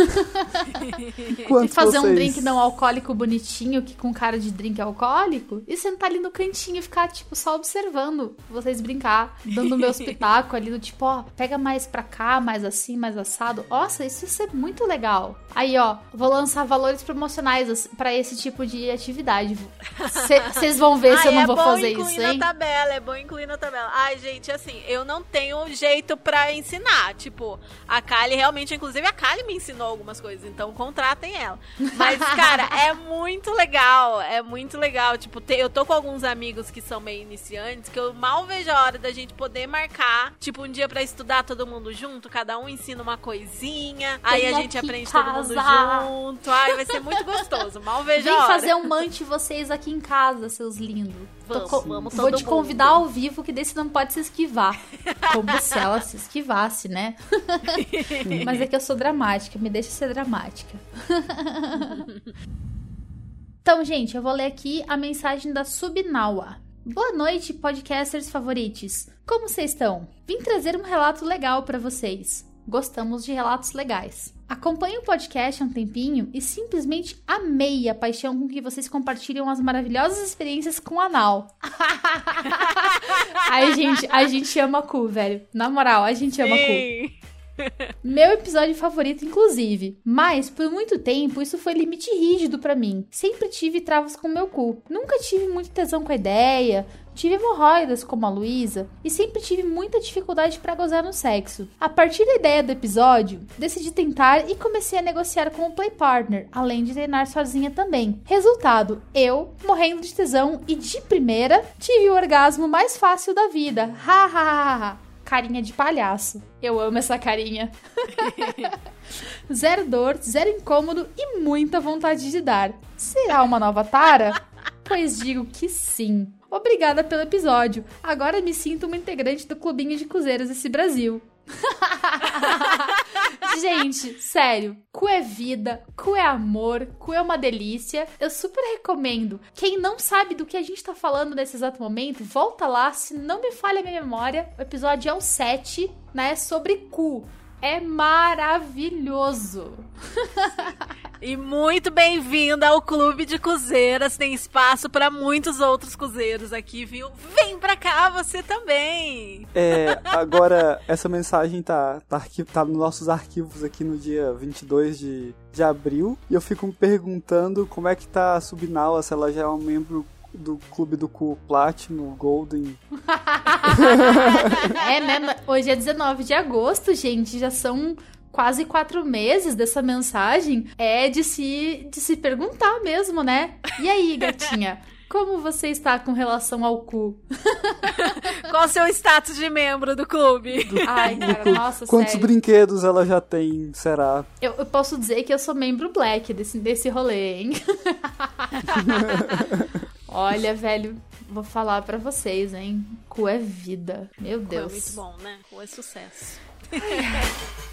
E fazer um vocês- drink não alcoólico bonitinho, que com cara de drink alcoólico, e sentar ali no cantinho e ficar, tipo, só observando vocês brincar, dando meu espetáculo ali, do tipo, ó, pega mais pra cá, mais assim, mais assado. Nossa, isso ia ser muito legal. Aí, ó, vou lançar valores promocionais assim, pra esse tipo de atividade. Vocês vão ver se eu não é vou bom fazer incluir isso, na hein? tabela, é bom incluir na tabela. Ai, gente, assim, eu não tenho jeito pra ensinar. Tipo, a Kali realmente, inclusive a Kali me ensinou algumas coisas, então contratem ela. Mas, cara, é muito legal, é muito legal. Tipo, te- eu tô com alguns amigos que são meio iniciantes, que eu mal vejo a hora da gente poder marcar, tipo, um dia pra estudar todo mundo junto, cada um ensina uma coisinha, aí a gente aprende todo mundo junto. Ai, vai ser muito gostoso. Mal vejo Vem a hora. fazer um mante vocês aqui em casa, seus lindos. Vamos, co- vamos Vou te mundo. convidar ao vivo, que desse não pode se esquivar. Como se ela se esquivasse, né? Mas é que eu sou dramática, me deixa ser dramática. então, gente, eu vou ler aqui a mensagem da Subnawa. Boa noite, podcasters favoritos. Como vocês estão? Vim trazer um relato legal pra vocês. Gostamos de relatos legais. Acompanho o podcast há um tempinho e simplesmente amei a paixão com que vocês compartilham as maravilhosas experiências com anal. Ai, gente, a gente ama cu, velho. Na moral, a gente ama cu. Sim. Meu episódio favorito, inclusive. Mas, por muito tempo, isso foi limite rígido pra mim. Sempre tive travas com meu cu. Nunca tive muito tesão com a ideia. Tive hemorroidas como a Luísa e sempre tive muita dificuldade para gozar no sexo. A partir da ideia do episódio, decidi tentar e comecei a negociar com o play partner, além de treinar sozinha também. Resultado, eu, morrendo de tesão e de primeira, tive o orgasmo mais fácil da vida. Ha ha ha ha. Carinha de palhaço. Eu amo essa carinha. zero dor, zero incômodo e muita vontade de dar. Será uma nova tara? Pois digo que sim. Obrigada pelo episódio. Agora me sinto uma integrante do clubinho de cozeiros desse Brasil. Gente, sério, cu é vida, cu é amor, cu é uma delícia. Eu super recomendo. Quem não sabe do que a gente tá falando nesse exato momento, volta lá, se não me falha a minha memória. O episódio é o 7, né? Sobre cu é maravilhoso. E muito bem-vinda ao Clube de Cozeiras. Tem espaço para muitos outros cozeiros aqui, viu? Vem pra cá você também. É, agora essa mensagem tá tá, tá nos nossos arquivos aqui no dia 22 de, de abril e eu fico me perguntando como é que tá a Subnal, se ela já é um membro do clube do cu Platinum, Golden. é, né? Hoje é 19 de agosto, gente. Já são quase quatro meses dessa mensagem. É de se, de se perguntar mesmo, né? E aí, gatinha? Como você está com relação ao cu? Qual o seu status de membro do clube? Do, Ai, cara, nossa, Quantos sério. brinquedos ela já tem, será? Eu, eu, posso dizer que eu sou membro black desse, desse rolê, hein? Olha, velho, vou falar para vocês, hein? Cu é vida. Meu Deus. Cu é muito bom, né? Cu é sucesso.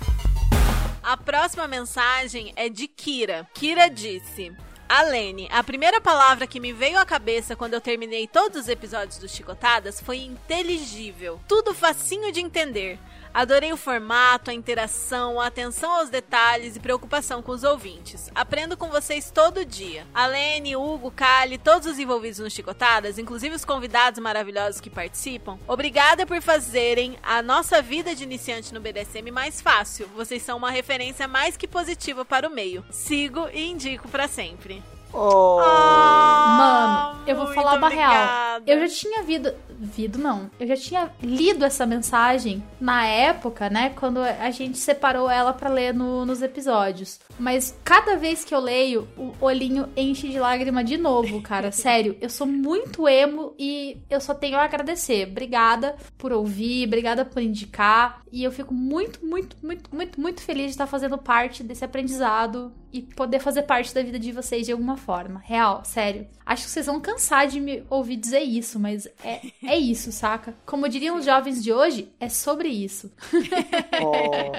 A próxima mensagem é de Kira. Kira disse: Alene, a primeira palavra que me veio à cabeça quando eu terminei todos os episódios do Chicotadas foi inteligível. Tudo facinho de entender. Adorei o formato, a interação, a atenção aos detalhes e preocupação com os ouvintes. Aprendo com vocês todo dia. Alene, Hugo, Kali, todos os envolvidos no Chicotadas, inclusive os convidados maravilhosos que participam, obrigada por fazerem a nossa vida de iniciante no BDSM mais fácil. Vocês são uma referência mais que positiva para o meio. Sigo e indico para sempre. Oh. Mano, eu vou falar uma real. Eu já tinha vido. Vido não. Eu já tinha lido essa mensagem na época, né? Quando a gente separou ela para ler no, nos episódios. Mas cada vez que eu leio, o olhinho enche de lágrima de novo, cara. Sério, eu sou muito emo e eu só tenho a agradecer. Obrigada por ouvir, obrigada por indicar. E eu fico muito, muito, muito, muito, muito feliz de estar fazendo parte desse aprendizado e poder fazer parte da vida de vocês de alguma forma. Real, sério. Acho que vocês vão cansar de me ouvir dizer isso, mas é, é isso, saca? Como diriam os jovens de hoje, é sobre isso. Oh.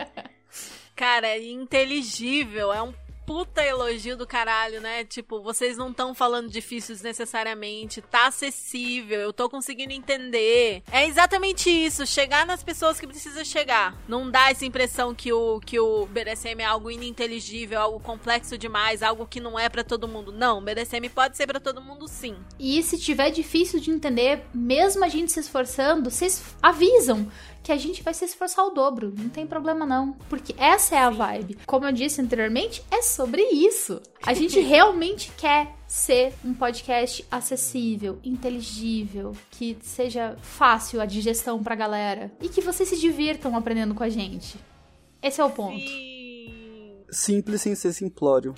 Cara, é inteligível, é um puta elogio do caralho, né? Tipo, vocês não estão falando difíceis necessariamente, tá acessível, eu tô conseguindo entender. É exatamente isso, chegar nas pessoas que precisa chegar. Não dá essa impressão que o que o BDSM é algo ininteligível, algo complexo demais, algo que não é para todo mundo. Não, BDSM pode ser para todo mundo sim. E se tiver difícil de entender, mesmo a gente se esforçando, vocês avisam que a gente vai se esforçar o dobro. Não tem problema não, porque essa é a vibe. Como eu disse anteriormente, é sobre isso. A gente realmente quer ser um podcast acessível, inteligível, que seja fácil a digestão pra galera e que vocês se divirtam aprendendo com a gente. Esse é o ponto. Sim. Simples sem ser simplório,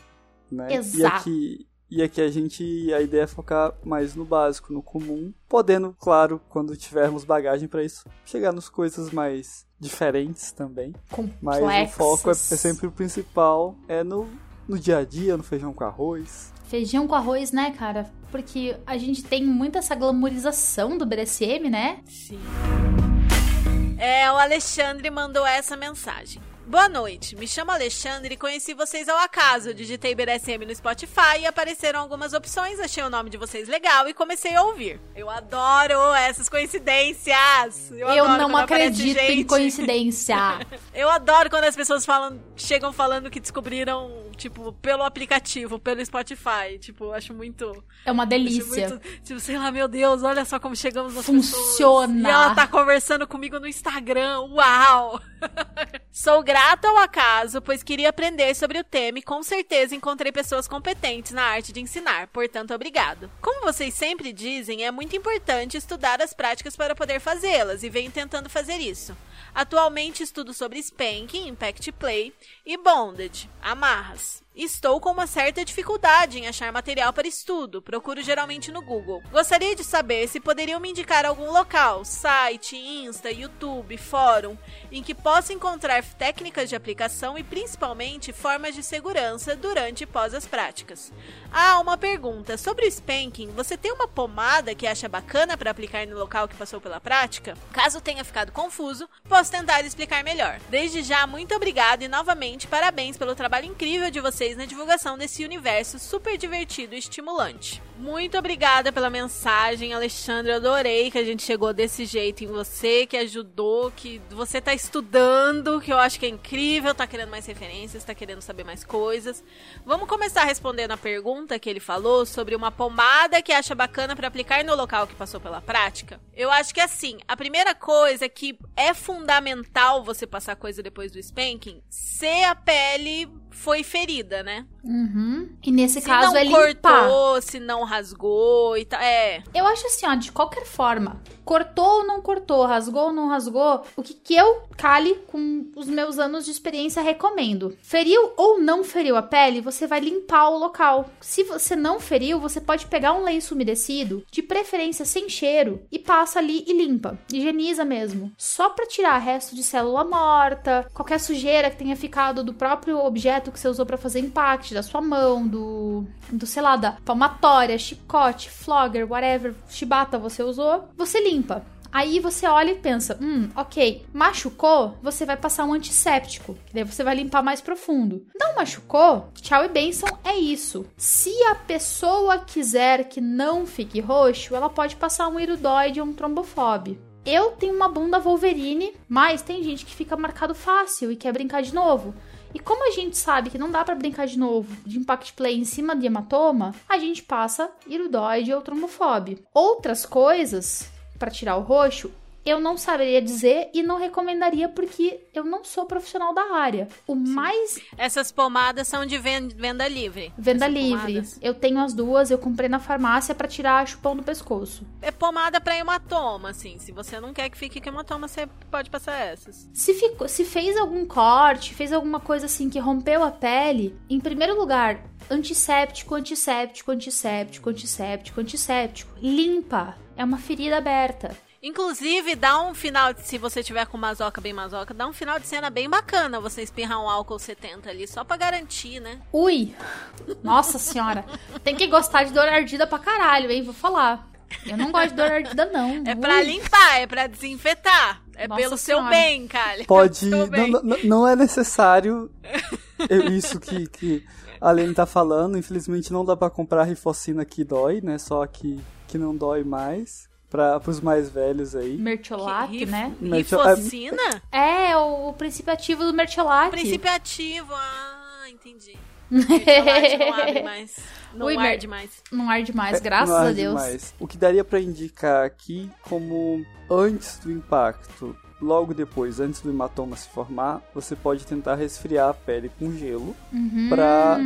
né? E Exato. aqui, e aqui a gente, a ideia é focar mais no básico, no comum, podendo, claro, quando tivermos bagagem para isso, chegar nas coisas mais diferentes também. Mas o foco é, é sempre o principal, é no, no dia a dia, no feijão com arroz. Feijão com arroz, né, cara? Porque a gente tem muito essa glamorização do BDSM, né? Sim. É, o Alexandre mandou essa mensagem. Boa noite, me chamo Alexandre e conheci vocês ao acaso. Eu digitei BDSM no Spotify e apareceram algumas opções, achei o nome de vocês legal e comecei a ouvir. Eu adoro essas coincidências! Eu, adoro não acredito em coincidência. Eu adoro quando as pessoas falam, chegam falando que descobriram tipo, pelo aplicativo, pelo Spotify. Tipo, eu acho muito. É uma delícia. muito- tipo, sei lá, meu Deus, olha só como chegamos nas Funciona. pessoas. E ela tá conversando comigo no Instagram. Uau! Sou grata ao acaso, pois queria aprender sobre o tema e com certeza encontrei pessoas competentes na arte de ensinar, portanto, obrigado. Como vocês sempre dizem, é muito importante estudar as práticas para poder fazê-las e venho tentando fazer isso. Atualmente estudo sobre spanking, impact play e bondage, amarras. Estou com uma certa dificuldade em achar material para estudo, procuro geralmente no Google. Gostaria de saber se poderiam me indicar algum local, site, Insta, YouTube, fórum, em que possa encontrar técnicas de aplicação e principalmente formas de segurança durante e pós as práticas. Ah, uma pergunta. Sobre o spanking, você tem uma pomada que acha bacana para aplicar no local que passou pela prática? Caso tenha ficado confuso, posso tentar explicar melhor. Desde já, muito obrigada e novamente parabéns pelo trabalho incrível de vocês na divulgação desse universo super divertido e estimulante. Muito obrigada pela mensagem, Alexandre. Adorei que a gente chegou desse jeito em você, que ajudou, que você tá estudando, que eu acho que é incrível, tá querendo mais referências, tá querendo saber mais coisas. Vamos começar respondendo a pergunta que ele falou sobre uma pomada que acha bacana para aplicar no local que passou pela prática. Eu acho que assim, a primeira coisa é que é fundamental você passar coisa depois do spanking se a pele foi ferida, né? Uhum. E nesse se caso não é limpar. cortou, se não rasgou e tal. É, Eu acho assim, ó, de qualquer forma, cortou ou não cortou, rasgou ou não rasgou, o que, que eu, Kali, com os meus anos de experiência, recomendo. Feriu ou não feriu a pele, você vai limpar o local. Se você não feriu, você pode pegar um lenço umedecido, de preferência sem cheiro, e passa ali e limpa. Higieniza mesmo. Só pra tirar resto de célula morta, qualquer sujeira que tenha ficado do próprio objeto que você usou pra fazer impact, da sua mão, do, do sei lá, da palmatória, chicote, flogger, whatever, chibata você usou, você limpa. Aí você olha e pensa, hum, ok, machucou, você vai passar um antisséptico, que daí você vai limpar mais profundo. Não machucou, tchau e benção, é isso. Se a pessoa quiser que não fique roxo, ela pode passar um iridoide ou um trombofobe. Eu tenho uma bunda Wolverine, mas tem gente que fica marcado fácil e quer brincar de novo. E como a gente sabe que não dá pra brincar de novo de impact play em cima de hematoma, a gente passa iridoide ou trombofobe. Outras coisas pra tirar o roxo, eu não saberia dizer e não recomendaria porque eu não sou profissional da área. O mais essas pomadas são de ven- venda livre. venda Essas livre. pomadas. Eu tenho as duas, eu comprei na farmácia pra tirar chupão do pescoço. É pomada pra hematoma, assim. Se você não quer que fique com hematoma, você pode passar essas. Se, ficou, se fez algum corte, fez alguma coisa assim que rompeu a pele, em primeiro lugar, antisséptico, antisséptico, antisséptico, antisséptico, antisséptico. Limpa. É uma ferida aberta. Inclusive, dá um final, de- se você tiver com mazoca bem mazoca, dá um final de cena bem bacana você espirrar um álcool 70 ali, só pra garantir, né? Ui! Nossa senhora. Tem que gostar de dor ardida pra caralho, hein? Vou falar. Eu não gosto de dor ardida, não. É pra Ui. limpar, é pra desinfetar. É Nossa pelo seu Senhora. bem, Kali. Pode. Seu Não, bem. não, não é necessário isso que, que a Lene tá falando. Infelizmente não dá pra comprar rifocina que dói, né? Só que, que não dói mais. Pra, pros mais velhos aí. Mertiolate, Rif- né? Rifocina? É, o, o princípio ativo do mertiolate. Princípio ativo. Ah, entendi. Mertiolate não abre mais. Não Ui, arde mais. Não arde mais, É, graças não a arde Deus. mais. O que daria pra indicar aqui como antes do impacto, logo depois, antes do hematoma se formar, você pode tentar resfriar a pele com gelo Uhum. para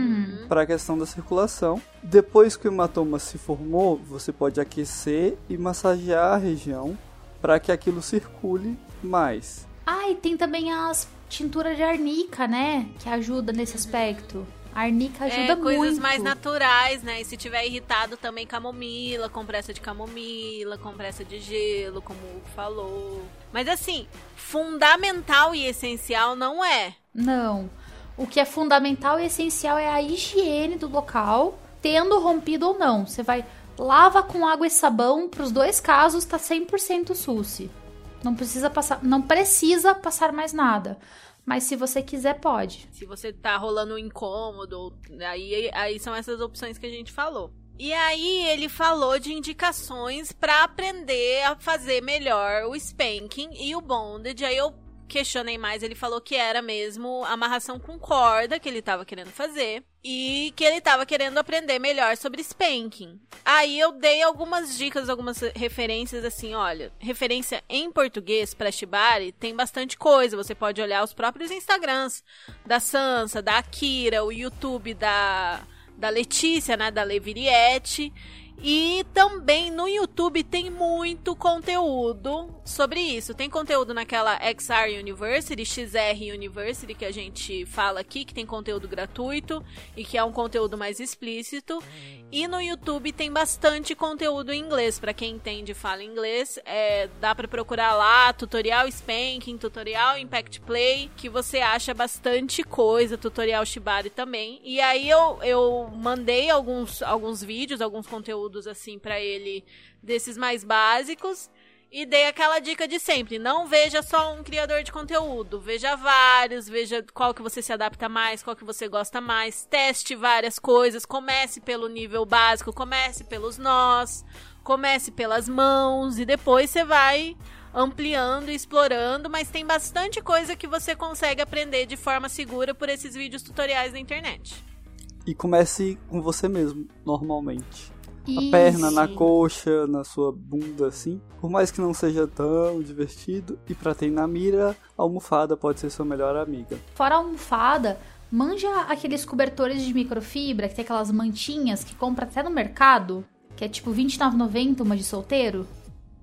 para a questão da circulação. Depois que o hematoma se formou, você pode aquecer e massagear a região para que aquilo circule mais. Ah, e tem também as tinturas de arnica, né? Que ajuda nesse aspecto. A arnica ajuda É, coisas muito. mais naturais, né? E se tiver irritado também camomila, compressa de camomila, compressa de gelo, como o Hugo falou. Mas assim, fundamental e essencial não é. Não. O que é fundamental e essencial é a higiene do local, tendo rompido ou não. Você vai lava com água e sabão, pros dois casos tá 100% suci. Não precisa passar, não precisa passar mais nada. Mas se você quiser, pode. Se você tá rolando um incômodo, aí, aí são essas opções que a gente falou. E aí ele falou de indicações pra aprender a fazer melhor o spanking e o bondage. Aí eu questionei mais, ele falou que era mesmo amarração com corda que ele tava querendo fazer e que ele tava querendo aprender melhor sobre spanking. Aí eu dei algumas dicas, algumas referências assim, olha, referência em português para shibari tem bastante coisa, você pode olhar os próprios Instagrams da Sansa, da Akira, o YouTube da da Letícia, né, da Leviriette. E também no YouTube tem muito conteúdo sobre isso. Tem conteúdo naquela XR University, XR University, que a gente fala aqui, que tem conteúdo gratuito e que é um conteúdo mais explícito. E no YouTube tem bastante conteúdo em inglês. Para quem entende e fala inglês, é, dá para procurar lá tutorial Spanking, tutorial Impact Play, que você acha bastante coisa, tutorial Shibari também. E aí eu, eu mandei alguns, alguns vídeos, alguns conteúdos conteúdos assim para ele desses mais básicos e dei aquela dica de sempre, não veja só um criador de conteúdo, veja vários, veja qual que você se adapta mais, qual que você gosta mais, teste várias coisas, comece pelo nível básico, comece pelos nós, comece pelas mãos e depois você vai ampliando explorando, mas tem bastante coisa que você consegue aprender de forma segura por esses vídeos tutoriais na internet. E comece com você mesmo, normalmente Isso. a perna na coxa, na sua bunda, assim. Por mais que não seja tão divertido, e pra ter na mira, a almofada pode ser sua melhor amiga. Fora a almofada, manja aqueles cobertores de microfibra, que tem aquelas mantinhas que compra até no mercado, que é tipo R$29,90 uma de solteiro.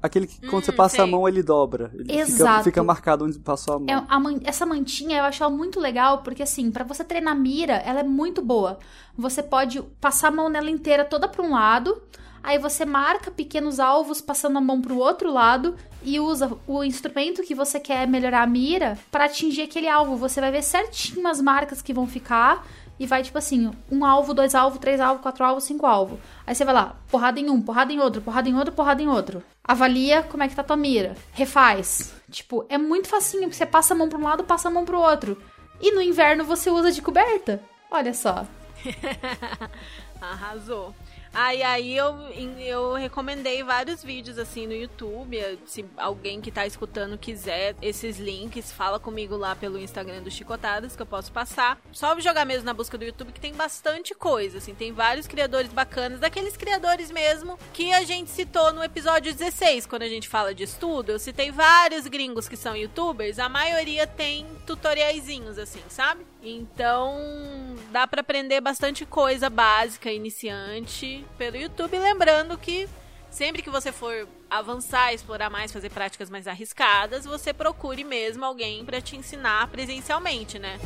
Aquele que quando Hum, você passa a sei. mão, ele dobra. Ele fica, Exato. fica marcado onde passou a mão. É, a man- essa mantinha eu acho ela muito legal, porque assim, pra você treinar mira, ela é muito boa. Você pode passar a mão nela inteira toda pra um lado, aí você marca pequenos alvos passando a mão pro outro lado e usa o instrumento que você quer melhorar a mira pra atingir aquele alvo. Você vai ver certinho as marcas que vão ficar e vai tipo assim, um alvo, dois alvos, três alvos, quatro alvos, cinco alvos. Aí você vai lá, porrada em um, porrada em outro, porrada em outro, porrada em outro. Avalia como é que tá tua mira. Refaz. Tipo, é muito facinho, porque você passa a mão pra um lado, passa a mão pro outro. E no inverno você usa de coberta. Olha só. Arrasou. Aí aí eu, eu recomendei vários vídeos assim no YouTube. Se alguém que tá escutando quiser esses links, fala comigo lá pelo Instagram do Chicotadas que eu posso passar. Só jogar mesmo na busca do YouTube que tem bastante coisa, assim, tem vários criadores bacanas, daqueles criadores mesmo que a gente citou no episódio 16, quando a gente fala de estudo. Eu citei vários gringos que são youtubers, a maioria tem tutoriaizinhos assim, sabe? Então, dá pra aprender bastante coisa básica, iniciante, pelo YouTube. Lembrando que sempre que você for avançar, explorar mais, fazer práticas mais arriscadas, você procure mesmo alguém pra te ensinar presencialmente, né?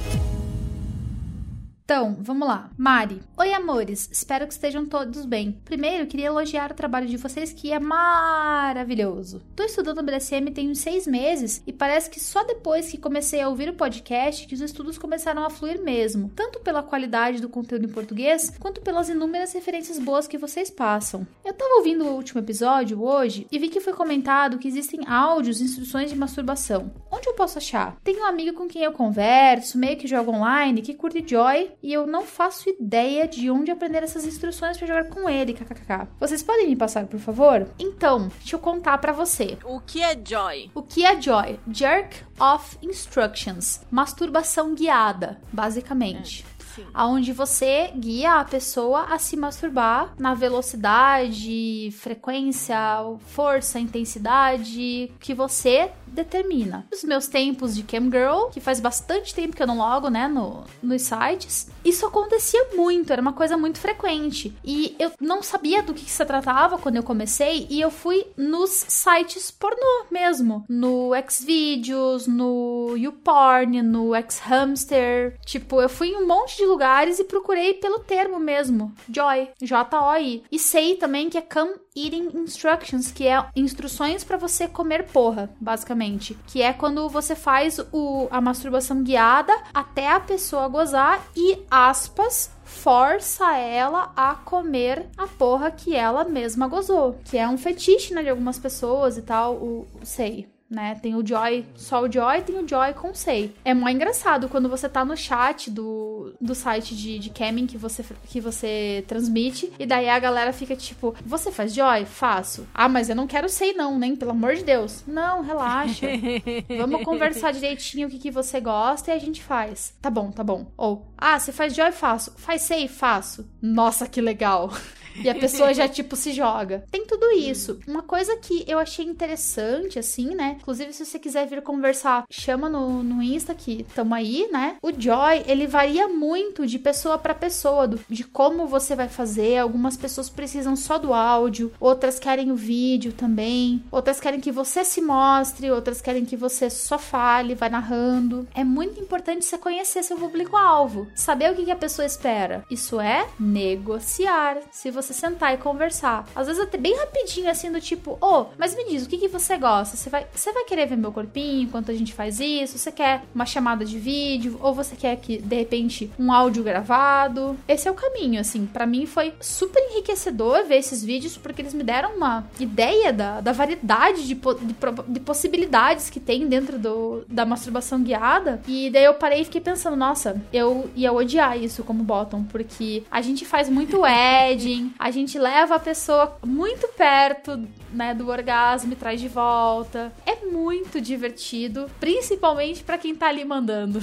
Então, vamos lá. Mari. Oi, amores. Espero que estejam todos bem. Primeiro, queria elogiar o trabalho de vocês, que é maravilhoso. Tô estudando BDSM tem uns seis meses e parece que só depois que comecei a ouvir o podcast que os estudos começaram a fluir mesmo. Tanto pela qualidade do conteúdo em português, quanto pelas inúmeras referências boas que vocês passam. Eu tava ouvindo o último episódio hoje e vi que foi comentado que existem áudios e instruções de masturbação. Onde eu posso achar? Tenho um amigo com quem eu converso, meio que joga online, que curte Joy, e eu não faço ideia de onde aprender essas instruções pra jogar com ele, kkk. Vocês podem me passar, por favor? Então, deixa eu contar pra você. O que é Joy? O que é Joy? Jerk off instructions. Masturbação guiada, basicamente. Aonde você guia a pessoa a se masturbar na velocidade, frequência, força, intensidade que você determina. Os meus tempos de cam girl, que faz bastante tempo que eu não logo, né, no, nos sites, isso acontecia muito, era uma coisa muito frequente. E eu não sabia do que, que se tratava quando eu comecei e eu fui nos sites pornô mesmo, no Xvideos, no YouPorn, no Xhamster, tipo, eu fui em um monte de lugares e procurei pelo termo mesmo, Joy, J-O-I. E sei também que é Come Eating Instructions, que é instruções pra você comer porra, basicamente. Que é quando você faz o, a masturbação guiada até a pessoa gozar e, aspas, força ela a comer a porra que ela mesma gozou. Que é um fetiche, né, de algumas pessoas e tal, o, o sei. Né? Tem o Joy, só o Joy, tem o Joy com Sei. É mó engraçado quando você tá no chat do, do site de, de camming que você, que você transmite, e daí a galera fica tipo, você faz Joy? Faço. Ah, mas eu não quero Sei não, nem, pelo amor de Deus. Não, relaxa. Vamos conversar direitinho o que, que você gosta e a gente faz. Tá bom, tá bom. Ou, ah, você faz Joy? Faço. Faz Sei? Faço. Nossa, que legal. E a pessoa já, tipo, se joga. Tem tudo isso. Uma coisa que eu achei interessante, assim, né? Inclusive, se você quiser vir conversar, chama no, no Insta que tamo aí, né? O Joy, ele varia muito de pessoa para pessoa, do, de como você vai fazer. Algumas pessoas precisam só do áudio, outras querem o vídeo também, outras querem que você se mostre, outras querem que você só fale, vai narrando. É muito importante você conhecer seu público-alvo, saber o que, que a pessoa espera. Isso é negociar. Se você sentar e conversar. Às vezes até bem rapidinho, assim, do tipo, ô, oh, mas me diz, o que, que você gosta? Você vai, você vai querer ver meu corpinho enquanto a gente faz isso? Você quer uma chamada de vídeo? Ou você quer que, de repente, um áudio gravado? Esse é o caminho, assim. para mim foi super enriquecedor ver esses vídeos, porque eles me deram uma ideia da, da variedade de, de, de possibilidades que tem dentro do, da masturbação guiada. E daí eu parei e fiquei pensando, nossa, eu ia odiar isso como bottom, porque a gente faz muito edging, a gente leva a pessoa muito perto, né, do orgasmo e traz de volta. É muito divertido, principalmente para quem tá ali mandando.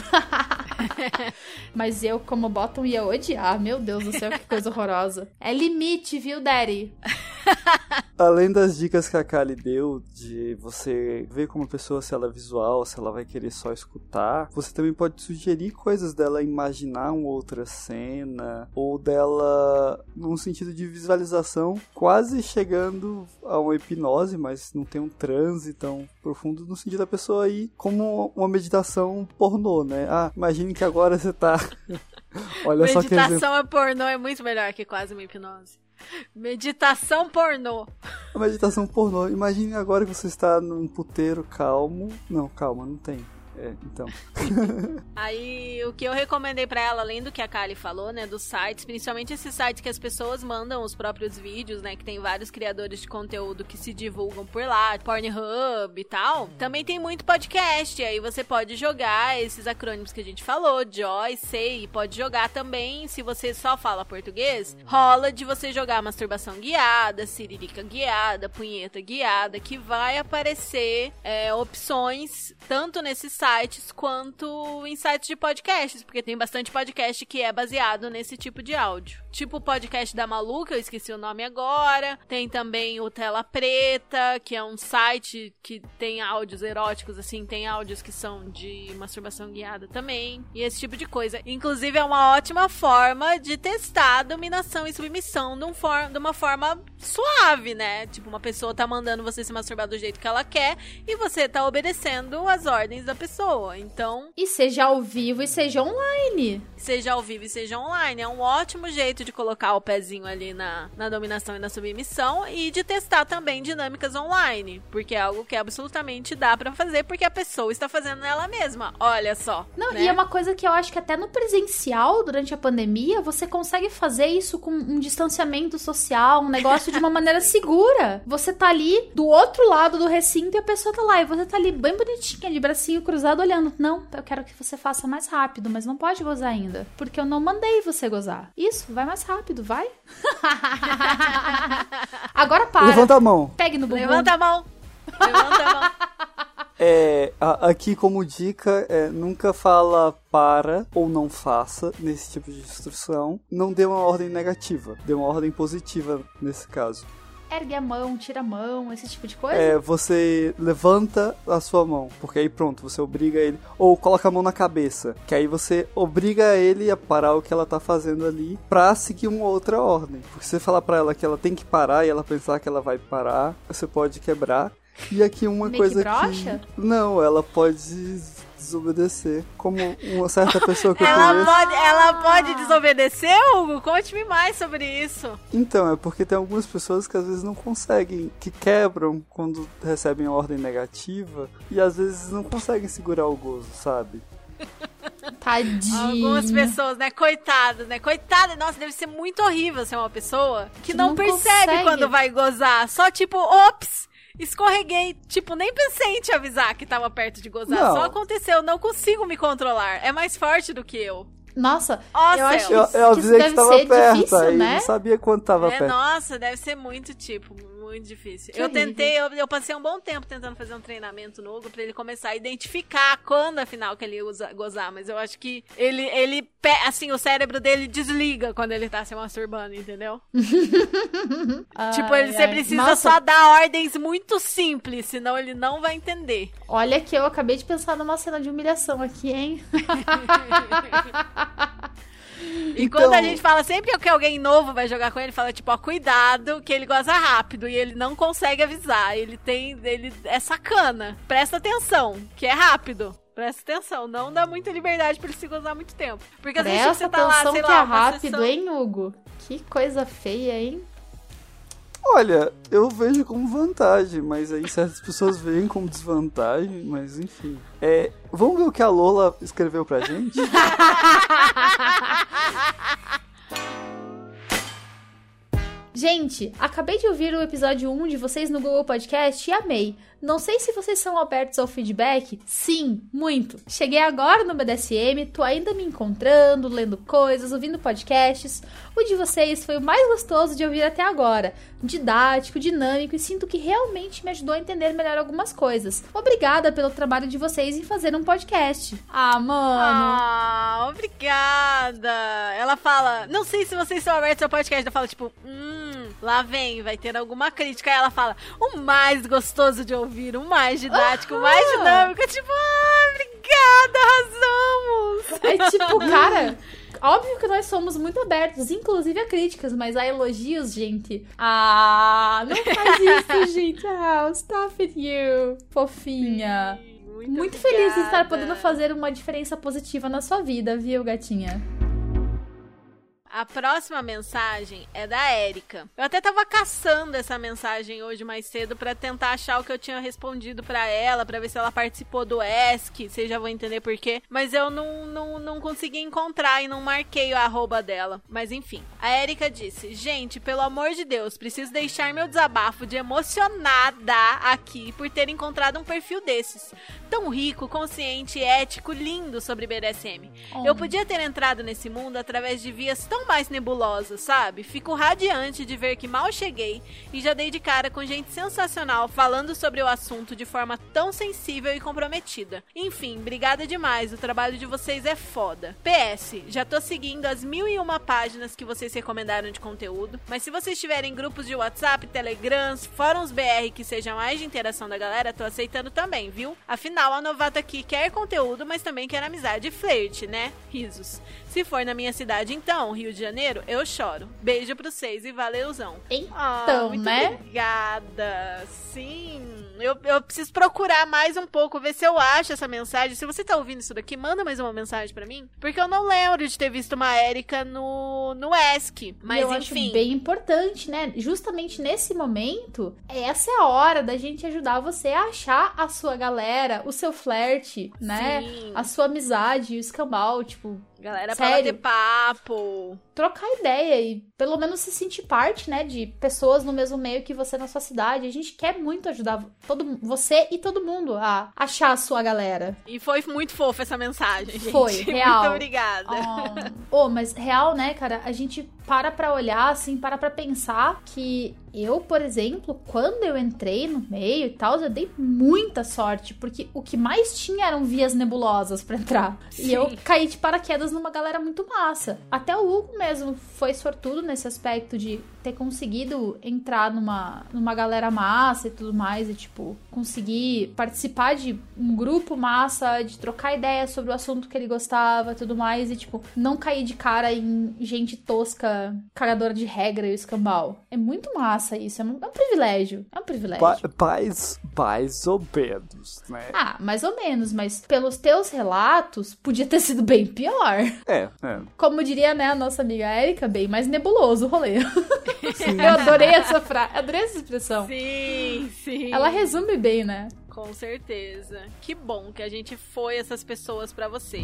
Mas eu, como bottom, ia odiar. Meu Deus do céu, que coisa horrorosa. É limite, viu, Daddy? Além das dicas que a Kali deu de você ver como a pessoa, se ela é visual, se ela vai querer só escutar, você também pode sugerir coisas dela imaginar uma outra cena, ou dela, num sentido de visualização, quase chegando a uma hipnose, mas não tem um transe tão profundo, no sentido da pessoa ir como uma meditação pornô, né? Ah, imagine que agora você tá. Olha Meditação só que Meditação é pornô é muito melhor que quase uma hipnose. Meditação pornô. Meditação pornô. Imagine agora que você está num puteiro calmo. Não, calma, não tem. É, então. Aí, o que eu recomendei para ela, além do que a Kali falou, né, dos sites, principalmente esses sites que as pessoas mandam os próprios vídeos, né, que tem vários criadores de conteúdo que se divulgam por lá, Pornhub e tal. Também tem muito podcast, aí você pode jogar esses acrônimos que a gente falou, Joy, Sei, pode jogar também, se você só fala português, rola de você jogar masturbação guiada, siririca guiada, punheta guiada, que vai aparecer é, opções tanto nesses sites quanto em sites de podcasts, porque tem bastante podcast que é baseado nesse tipo de áudio. Tipo o podcast da Maluca, eu esqueci o nome agora. Tem também o Tela Preta, que é um site que tem áudios eróticos, assim, tem áudios que são de masturbação guiada também. E esse tipo de coisa. Inclusive, é uma ótima forma de testar a dominação e submissão de, um for de uma forma suave, né? Tipo, uma pessoa tá mandando você se masturbar do jeito que ela quer e você tá obedecendo as ordens da pessoa. Então. E seja ao vivo e seja online. Seja ao vivo e seja online. É um ótimo jeito de colocar o pezinho ali na, na dominação e na submissão e de testar também dinâmicas online. Porque é algo que absolutamente dá para fazer, porque a pessoa está fazendo ela mesma. Olha só. Não, né? e é uma coisa que eu acho que até no presencial, durante a pandemia, você consegue fazer isso com um distanciamento social, um negócio de uma maneira segura. Você tá ali do outro lado do recinto e a pessoa tá lá. E você tá ali bem bonitinha, de bracinho cruzado, olhando. Não, eu quero que você faça mais rápido, mas não pode gozar ainda. Porque eu não mandei você gozar. Isso, vai mais rápido, vai. Agora para. Levanta a mão. Pegue no bumbum. Levanta a mão. Levanta a mão. É, aqui como dica, é, nunca fala para ou não faça nesse tipo de instrução. Não dê uma ordem negativa, dê uma ordem positiva nesse caso ergue a mão, tira a mão, esse tipo de coisa? É, você levanta a sua mão, porque aí pronto, você obriga ele. Ou coloca a mão na cabeça, que aí você obriga ele a parar o que ela tá fazendo ali pra seguir uma outra ordem. Porque se você falar pra ela que ela tem que parar e ela pensar que ela vai parar, você pode quebrar. E aqui uma Meio coisa que, que. Não, ela pode desobedecer. Como uma certa pessoa que eu ela conheço. Pode, ela pode desobedecer, Hugo? Conte-me mais sobre isso. Então, é porque tem algumas pessoas que às vezes não conseguem, que quebram quando recebem ordem negativa e às vezes não conseguem segurar o gozo, sabe? Tadinho. Algumas pessoas, né? Coitadas, né? Coitada, nossa, deve ser muito horrível ser uma pessoa que, Que não, não percebe consegue. quando vai gozar. Só tipo, ops! Escorreguei. Tipo, nem pensei em te avisar que tava perto de gozar. Não. Só aconteceu, não consigo me controlar. É mais forte do que eu. Nossa, Ó, eu acho céu. Eu, que, eu que isso avisei que deve tava ser perto, difícil, né? não sabia quanto tava É, perto. nossa, deve ser muito, tipo, muito difícil. Que eu horrível. tentei, eu, eu passei um bom tempo tentando fazer um treinamento no Hugo pra ele começar a identificar quando, afinal, que ele usa gozar. Mas eu acho que ele, ele, assim, o cérebro dele desliga quando ele tá se masturbando, entendeu? tipo, ele, você ai. precisa Nossa, só dar ordens muito simples, senão ele não vai entender. Olha que eu acabei de pensar numa cena de humilhação aqui, hein? E Então- quando a gente fala sempre que alguém novo vai jogar com ele, fala tipo, ó, cuidado, que ele goza rápido e ele não consegue avisar. Ele tem, ele é sacana. Presta atenção, que é rápido. Presta atenção, não dá muita liberdade pra ele se gozar muito tempo. Porque às vezes Presta você tá lá, sei que lá, é rápido, sessão- hein, Hugo? Que coisa feia, hein? Olha, eu vejo como vantagem, mas aí certas pessoas veem como desvantagem, mas enfim. É, vamos ver o que a Lola escreveu pra gente? Gente, acabei de ouvir o episódio 1 de vocês no Google Podcast e amei. Não sei se vocês são abertos ao feedback. Sim, muito. Cheguei agora no BDSM, tô ainda me encontrando, lendo coisas, ouvindo podcasts. O de vocês foi o mais gostoso de ouvir até agora. Didático, dinâmico e sinto que realmente me ajudou a entender melhor algumas coisas. Obrigada pelo trabalho de vocês em fazer um podcast. Ah, mano. Ah, obrigada. Ela fala, não sei se vocês estão abertos ao podcast. Eu falo, tipo, hum, lá vem, vai ter alguma crítica. Aí ela fala, o mais gostoso de ouvir, o mais didático, o mais dinâmico. Tipo, ah, obrigada, arrasamos. É tipo, cara, óbvio que nós somos muito abertos, inclusive a críticas, mas a elogios, gente. Ah, não faz isso, gente. Ah, stop it, you. Fofinha. Muito, Muito feliz de estar podendo fazer uma diferença positiva na sua vida, viu, gatinha? A próxima mensagem é da Érica. Eu até tava caçando essa mensagem hoje mais cedo pra tentar achar o que eu tinha respondido pra ela, pra ver se ela participou do ESC, vocês já vão entender por quê. Mas eu não, não, não consegui encontrar e não marquei o arroba dela. Mas enfim, a Érica disse: Gente, pelo amor de Deus, preciso deixar meu desabafo de emocionada aqui por ter encontrado um perfil desses. Tão rico, consciente, ético, lindo sobre BDSM. Oh. Eu podia ter entrado nesse mundo através de vias tão mais nebulosas, sabe? Fico radiante de ver que mal cheguei e já dei de cara com gente sensacional falando sobre o assunto de forma tão sensível e comprometida. Enfim, obrigada demais, o trabalho de vocês é foda. PS, já tô seguindo as mil e uma páginas que vocês recomendaram de conteúdo, mas se vocês tiverem grupos de WhatsApp, Telegrams, fóruns BR que seja mais de interação da galera, tô aceitando também, viu? Afinal, a novata aqui quer conteúdo, mas também quer amizade e flerte, né? Risos. Se for na minha cidade, então, Rio de Janeiro, eu choro. Beijo pra vocês e valeuzão. Então, muito né? Obrigada. Sim. Eu, eu preciso procurar mais um pouco, ver se eu acho essa mensagem. Se você tá ouvindo isso daqui, manda mais uma mensagem pra mim. Porque eu não lembro de ter visto uma Érica no, no ESC. Mas eu enfim. acho bem importante, né? Justamente nesse momento, essa é a hora da gente ajudar você a achar a sua galera, o seu flerte, né? Sim. A sua amizade, o escambau, tipo, Galera pra Sério? bater papo. trocar ideia e pelo menos se sentir parte, né, de pessoas no mesmo meio que você na sua cidade. A gente quer muito ajudar todo você e todo mundo a achar a sua galera. E foi muito fofa essa mensagem, gente. Foi, real. Muito obrigada. Oh, mas real, né, cara? A gente para pra olhar, assim, para pra pensar que eu, por exemplo, quando eu entrei no meio e tal, eu dei muita sorte, porque o que mais tinha eram vias nebulosas pra entrar. E eu Sim. caí de paraquedas numa galera muito massa. Até o Hugo mesmo foi sortudo nesse aspecto de ter conseguido entrar numa, numa galera massa e tudo mais, e tipo, conseguir participar de um grupo massa, de trocar ideias sobre o assunto que ele gostava e tudo mais, e tipo, não cair de cara em gente tosca, cagadora de regra e escambau. É muito massa isso, é um, é um privilégio. É um privilégio. Pa- Pais, mais ou menos, né? Ah, mais ou menos, mas pelos teus relatos, podia ter sido bem pior. É, é. Como diria, né, a nossa amiga Erika, bem mais nebuloso o rolê. Eu adorei essa frase, adorei essa expressão. Sim, sim. Ela resume bem, né? Com certeza. Que bom que a gente foi essas pessoas pra você.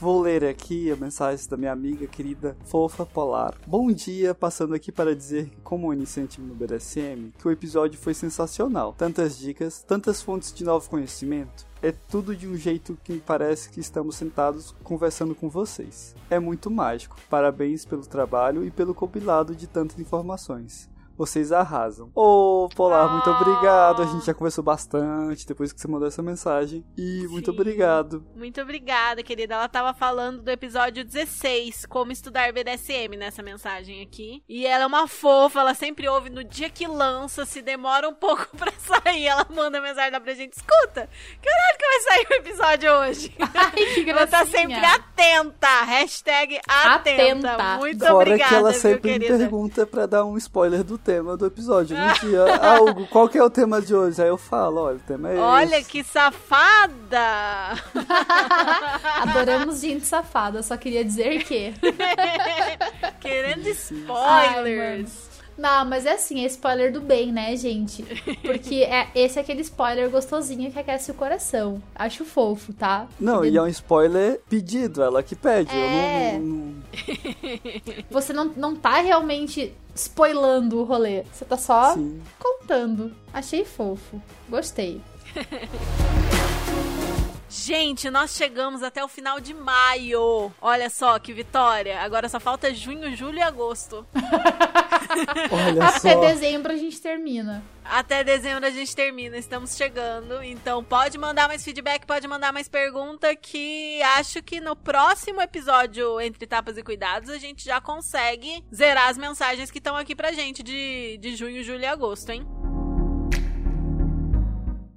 Vou ler aqui a mensagem da minha amiga querida Fofa Polar. Bom dia, passando aqui para dizer como iniciante no BDSM, que o episódio foi sensacional. Tantas dicas, tantas fontes de novo conhecimento. É tudo de um jeito que me parece que estamos sentados conversando com vocês. É muito mágico. Parabéns pelo trabalho e pelo compilado de tantas informações. Vocês arrasam. Ô, Polar, muito obrigado. A gente já conversou bastante depois que você mandou essa mensagem. E muito Sim. obrigado. Muito obrigada, querida. Ela tava falando do episódio 16, como estudar BDSM, nessa mensagem aqui. E ela é uma fofa, ela sempre ouve no dia que lança, se demora um pouco pra sair, ela manda mensagem lá pra gente. Escuta, que horário que vai sair o episódio hoje? Ai, que ela tá sempre atenta. Hashtag atenta. Atenta. Muito Fora obrigada, que ela sempre me pergunta pra dar um spoiler do tema do episódio. Um dia, ah, Hugo, qual que é o tema de hoje? Aí eu falo, olha, o tema é Olha esse. que safada! Adoramos gente safada, só queria dizer que. Querendo Ai, spoilers. Não, mas é assim, é spoiler do bem, né, gente? Porque é, esse é aquele spoiler gostosinho que aquece o coração. Acho fofo, tá? Não, e é um spoiler pedido, ela que pede. É. Eu não, não- Você não, não tá realmente spoilando o rolê. Você tá só Sim. contando. Achei fofo. Gostei. Gente, nós chegamos até o final de maio. Olha só que vitória. Agora só falta junho, julho e agosto. Olha Até só. dezembro a gente termina. Até dezembro a gente termina, estamos chegando. Então pode mandar mais feedback, pode mandar mais pergunta, que acho que no próximo episódio Entre Tapas e Cuidados a gente já consegue zerar as mensagens que estão aqui pra gente de, de junho, julho e agosto, hein?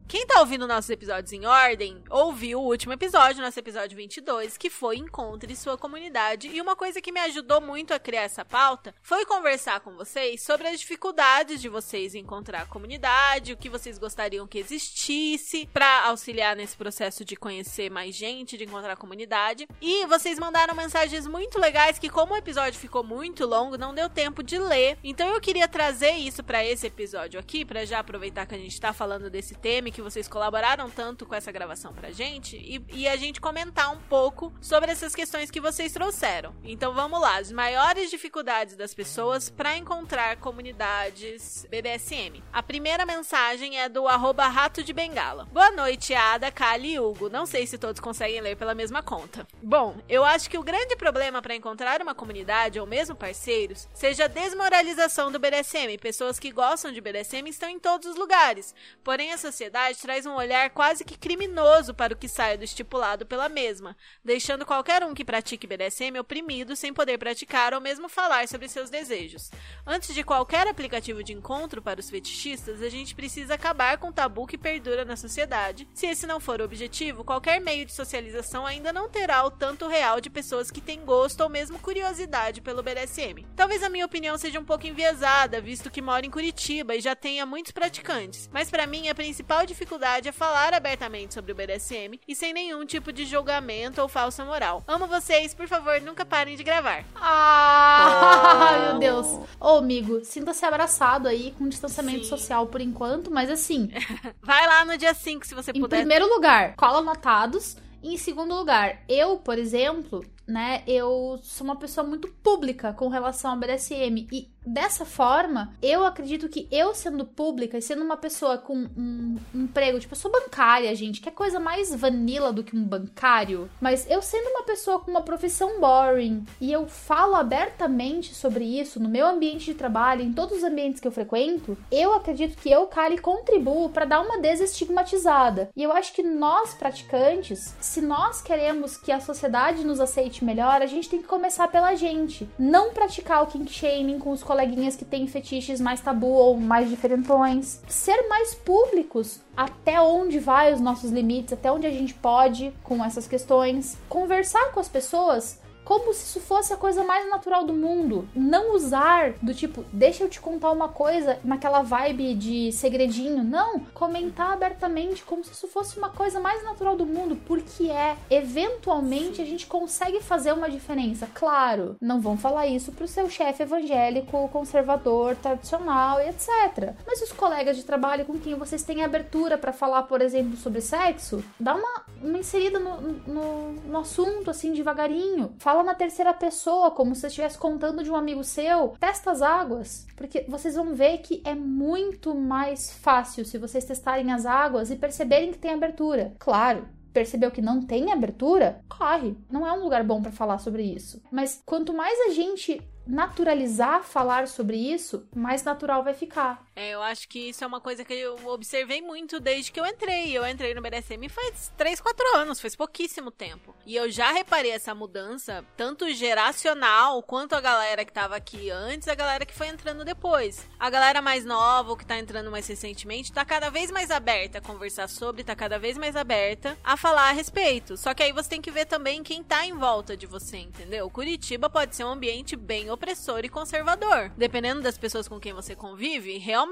Quem tá ouvindo nossos episódios em ordem, ouviu o último episódio, nosso episódio 22, que foi Encontre Sua Comunidade. E uma coisa que me ajudou muito a criar essa pauta foi conversar com vocês sobre as dificuldades de vocês encontrar a comunidade, o que vocês gostariam que existisse pra auxiliar nesse processo de conhecer mais gente, de encontrar a comunidade. E vocês mandaram mensagens muito legais que, como o episódio ficou muito longo, não deu tempo de ler. Então eu queria trazer isso pra esse episódio aqui, pra já aproveitar que a gente tá falando desse tema que vocês colaboraram tanto com essa gravação pra gente e, e a gente comentar um pouco sobre essas questões que vocês trouxeram. Então vamos lá, as maiores dificuldades das pessoas pra encontrar comunidades BDSM. A primeira mensagem é do arroba Rato de Bengala. Boa noite, Ada, Kali e Hugo. Não sei se todos conseguem ler pela mesma conta. Bom, eu acho que o grande problema pra encontrar uma comunidade ou mesmo parceiros seja a desmoralização do BDSM. Pessoas que gostam de BDSM estão em todos os lugares. Porém, a sociedade traz um olhar quase que criminoso para o que sai do estipulado pela mesma, deixando qualquer um que pratique BDSM oprimido sem poder praticar ou mesmo falar sobre seus desejos. Antes de qualquer aplicativo de encontro para os fetichistas, a gente precisa acabar com o tabu que perdura na sociedade. Se esse não for o objetivo, qualquer meio de socialização ainda não terá o tanto real de pessoas que têm gosto ou mesmo curiosidade pelo BDSM. Talvez a minha opinião seja um pouco enviesada, visto que moro em Curitiba e já tenha muitos praticantes, mas para mim a principal dificuldade é falar abertamente sobre o BDSM e sem nenhum tipo de julgamento ou falsa moral. Amo vocês, por favor, nunca parem de gravar. Ah, meu Deus. Ô, amigo, sinta-se abraçado aí com distanciamento Sim. social por enquanto, mas assim, Vai lá no dia 5 se você em puder. primeiro lugar, cola anotados. E em segundo lugar, eu, por exemplo, né, eu sou uma pessoa muito pública com relação ao BDSM. E dessa forma, eu acredito que eu sendo pública e sendo uma pessoa com um, emprego, tipo, eu sou bancária, gente, que é coisa mais vanilla do que um bancário. Mas eu sendo uma pessoa com uma profissão boring e eu falo abertamente sobre isso no meu ambiente de trabalho, em todos os ambientes que eu frequento, eu acredito que eu, Kali, contribuo para dar uma desestigmatizada. E eu acho que nós, praticantes, se nós queremos que a sociedade nos aceite melhor, a gente tem que começar pela gente. Não praticar o kink shaming com os coleguinhas que têm fetiches mais tabu ou mais diferentões. Ser mais públicos até onde vai os nossos limites, até onde a gente pode com essas questões. Conversar com as pessoas como se isso fosse a coisa mais natural do mundo. Não usar do tipo, deixa eu te contar uma coisa naquela vibe de segredinho. Não, comentar abertamente como se isso fosse uma coisa mais natural do mundo, porque é. Eventualmente a gente consegue fazer uma diferença. Claro, não vão falar isso pro seu chefe evangélico, conservador, tradicional e etc. Mas os colegas de trabalho com quem vocês têm abertura para falar, por exemplo, sobre sexo, dá uma, uma inserida no, no, no assunto, assim, devagarinho. Fala na terceira pessoa, como se você estivesse contando de um amigo seu. Testa as águas, porque vocês vão ver que é muito mais fácil se vocês testarem as águas e perceberem que tem abertura. Claro, percebeu que não tem abertura, corre. Não é um lugar bom para falar sobre isso. Mas quanto mais a gente naturalizar falar sobre isso, mais natural vai ficar. É, eu acho que isso é uma coisa que eu observei muito desde que eu entrei. Eu entrei no BDSM faz 3, 4 anos, faz pouquíssimo tempo. E eu já reparei essa mudança, tanto geracional, quanto a galera que tava aqui antes, a galera que foi entrando depois. A galera mais nova, que tá entrando mais recentemente, tá cada vez mais aberta a conversar sobre, tá cada vez mais aberta a falar a respeito. Só que aí você tem que ver também quem tá em volta de você, entendeu? Curitiba pode ser um ambiente bem opressor e conservador. Dependendo das pessoas com quem você convive, realmente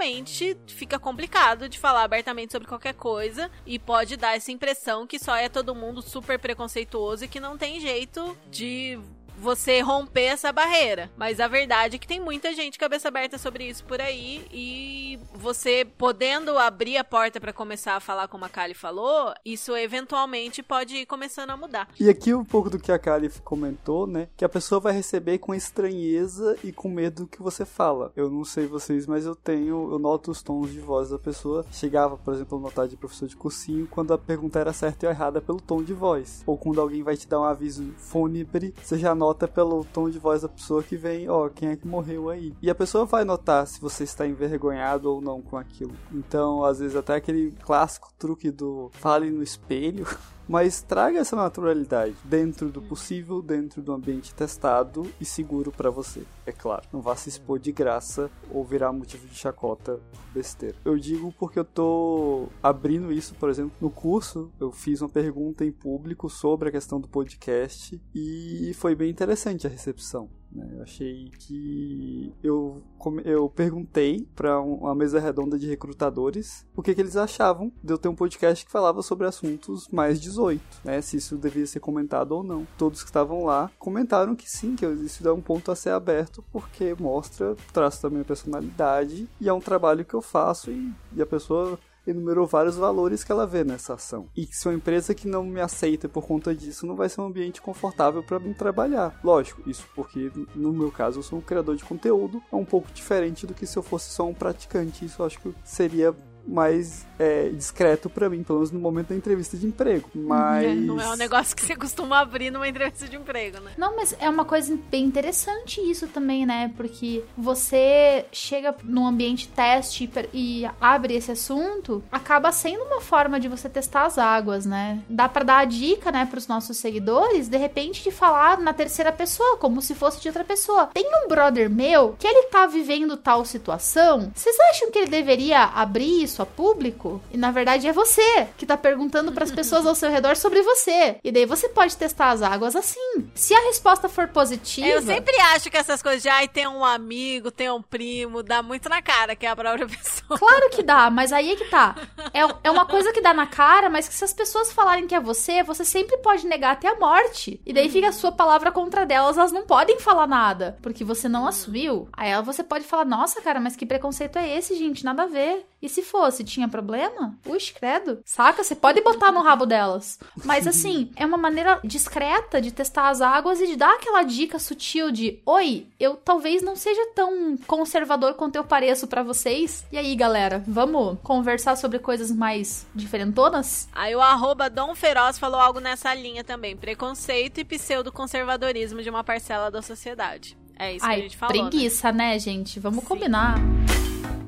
fica complicado de falar abertamente sobre qualquer coisa e pode dar essa impressão que só é todo mundo super preconceituoso e que não tem jeito de você romper essa barreira. Mas a verdade é que tem muita gente cabeça aberta sobre isso por aí e você podendo abrir a porta para começar a falar como a Kali falou, isso eventualmente pode ir começando a mudar. E aqui um pouco do que a Kali comentou, né? Que a pessoa vai receber com estranheza e com medo que você fala. Eu não sei vocês, mas eu tenho, eu noto os tons de voz da pessoa. Chegava, por exemplo, a notar de professor de cursinho quando a pergunta era certa ou errada pelo tom de voz. Ou quando alguém vai te dar um aviso fúnebre, você já nota nota pelo tom de voz da pessoa que vem, ó, quem é que morreu aí. E a pessoa vai notar se você está envergonhado ou não com aquilo. Então, às vezes, até aquele clássico truque do fale no espelho. mas traga essa naturalidade dentro do possível, dentro do ambiente testado e seguro para você. É claro, não vá se expor de graça ou virar motivo de chacota besteira. Eu digo porque eu tô abrindo isso, por exemplo, no curso, eu fiz uma pergunta em público sobre a questão do podcast e foi bem interessante a recepção. Né? Eu achei que eu, eu perguntei para uma mesa redonda de recrutadores o que, que, eles achavam de eu ter um podcast que falava sobre assuntos mais 18, né? Se isso devia ser comentado ou não. Todos que estavam lá comentaram que sim, que isso é um ponto a ser aberto porque mostra traço da minha personalidade e é um trabalho que eu faço e, e a pessoa enumerou vários valores que ela vê nessa ação. E que se uma empresa que não me aceita por conta disso não vai ser um ambiente confortável para mim trabalhar. Lógico, isso porque no meu caso eu sou um criador de conteúdo, é um pouco diferente do que se eu fosse só um praticante. Isso eu acho que seria mais é, discreto para mim, pelo menos no momento da entrevista de emprego. Mas. Não é um negócio que você costuma abrir numa entrevista de emprego, né? Não, mas é uma coisa bem interessante isso também, né? Porque você chega num ambiente teste e abre esse assunto, acaba sendo uma forma de você testar as águas, né? Dá para dar a dica, né, pros nossos seguidores, de repente, de falar na terceira pessoa, como se fosse de outra pessoa. Tem um brother meu que ele tá vivendo tal situação. Vocês acham que ele deveria abrir isso a público? E na verdade é você que tá perguntando para as pessoas ao seu redor sobre você. E daí você pode testar as águas assim. Se a resposta for positiva. Eu sempre acho que essas coisas de ai, tem um amigo, tem um primo, dá muito na cara que é a própria pessoa. Claro que dá, mas aí é que tá. É, é uma coisa que dá na cara, mas que se as pessoas falarem que é você, você sempre pode negar até a morte. E daí fica a sua palavra contra delas, elas não podem falar nada, porque você não assumiu. Aí você pode falar: "Nossa, cara, mas que preconceito é esse, gente? Nada a ver". E se fosse, tinha problema? Ux, credo. Saca? Você pode botar no rabo delas. Mas assim, é uma maneira discreta de testar as águas e de dar aquela dica sutil de: Oi, eu talvez não seja tão conservador quanto eu pareço para vocês. E aí, galera, vamos conversar sobre coisas mais diferentonas? Aí o arroba Dom Feroz falou algo nessa linha também: preconceito e pseudo-conservadorismo de uma parcela da sociedade. É isso Ai, que a gente falou. Preguiça, né, né gente? Vamos Sim. combinar.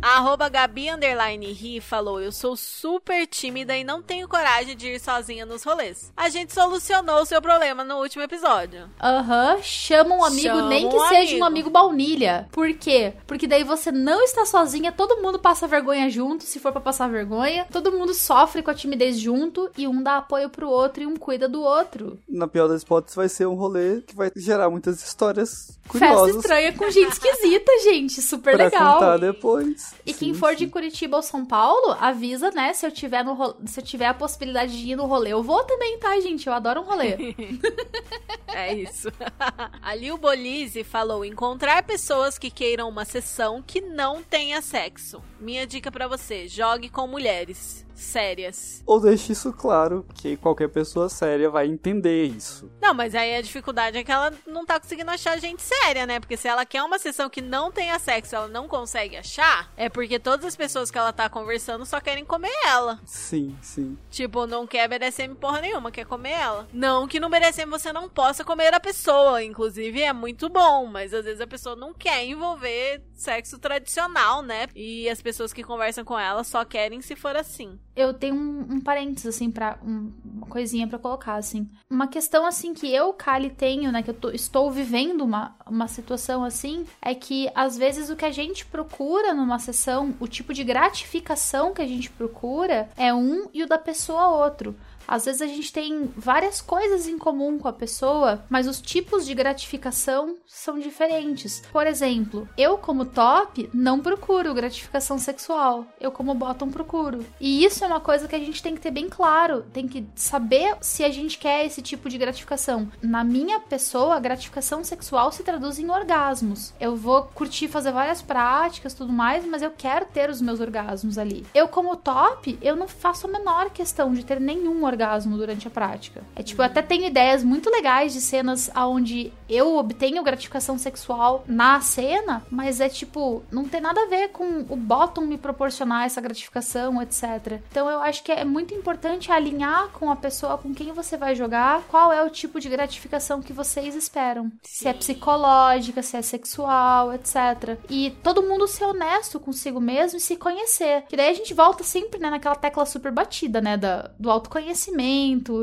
A arroba Gabi Underline Ri falou: Eu sou super tímida e não tenho coragem de ir sozinha nos rolês. A gente solucionou o seu problema no último episódio. Aham, chama um amigo, Chama nem que um seja amigo. um amigo baunilha. Por quê? Porque daí você não está sozinha, todo mundo passa vergonha junto, se for pra passar vergonha. Todo mundo sofre com a timidez junto e um dá apoio pro outro e um cuida do outro. Na pior das hipóteses, vai ser um rolê que vai gerar muitas histórias Festa curiosas estranha com gente esquisita, gente. Super pra legal. contar depois. E Sim, quem for de sim. Curitiba ou São Paulo, avisa, né? Se eu tiver no se eu tiver a possibilidade de ir no rolê, eu vou também, tá, gente? Eu adoro um rolê. É isso. A Lil Bolise falou: encontrar pessoas que queiram uma sessão que não tenha sexo. Minha dica pra você: jogue com mulheres sérias. Ou deixe isso claro, que qualquer pessoa séria vai entender isso. Não, mas aí a dificuldade é que ela não tá conseguindo achar gente séria, né? Porque se ela quer uma sessão que não tenha sexo, ela não consegue achar, é porque todas as pessoas que ela tá conversando só querem comer ela. Sim, sim. Tipo, não quer BDSM porra nenhuma, quer comer ela. Não que no BDSM você não possa comer a pessoa, inclusive é muito bom, mas às vezes a pessoa não quer envolver sexo tradicional, né? E as pessoas que conversam com ela só querem se for assim. Eu tenho um, um parênteses, assim, pra. um- uma coisinha pra colocar, assim. Uma questão, assim, que eu, Kali, tenho, né? Que eu tô- estou vivendo uma, uma situação assim, é que às vezes o que a gente procura numa sessão, o tipo de gratificação que a gente procura é um e o da pessoa outro. Às vezes a gente tem várias coisas em comum com a pessoa, mas os tipos de gratificação são diferentes. Por exemplo, eu como top não procuro gratificação sexual. Eu como bottom procuro. E isso é uma coisa que a gente tem que ter bem claro, tem que saber se a gente quer esse tipo de gratificação. Na minha pessoa, a gratificação sexual se traduz em orgasmos. Eu vou curtir fazer várias práticas, tudo mais, mas eu quero ter os meus orgasmos ali. Eu como top, eu não faço a menor questão de ter nenhum orgasmo durante a prática. É tipo, eu até tenho ideias muito legais de cenas onde eu obtenho gratificação sexual na cena, mas é tipo, não tem nada a ver com o bottom me proporcionar essa gratificação, etc. Então eu acho que é muito importante alinhar com a pessoa com quem você vai jogar, qual é o tipo de gratificação que vocês esperam. Se é psicológica, se é sexual, etc. E todo mundo ser honesto consigo mesmo e se conhecer. Que daí a gente volta sempre, né, naquela tecla super batida, né, da, do autoconhecimento,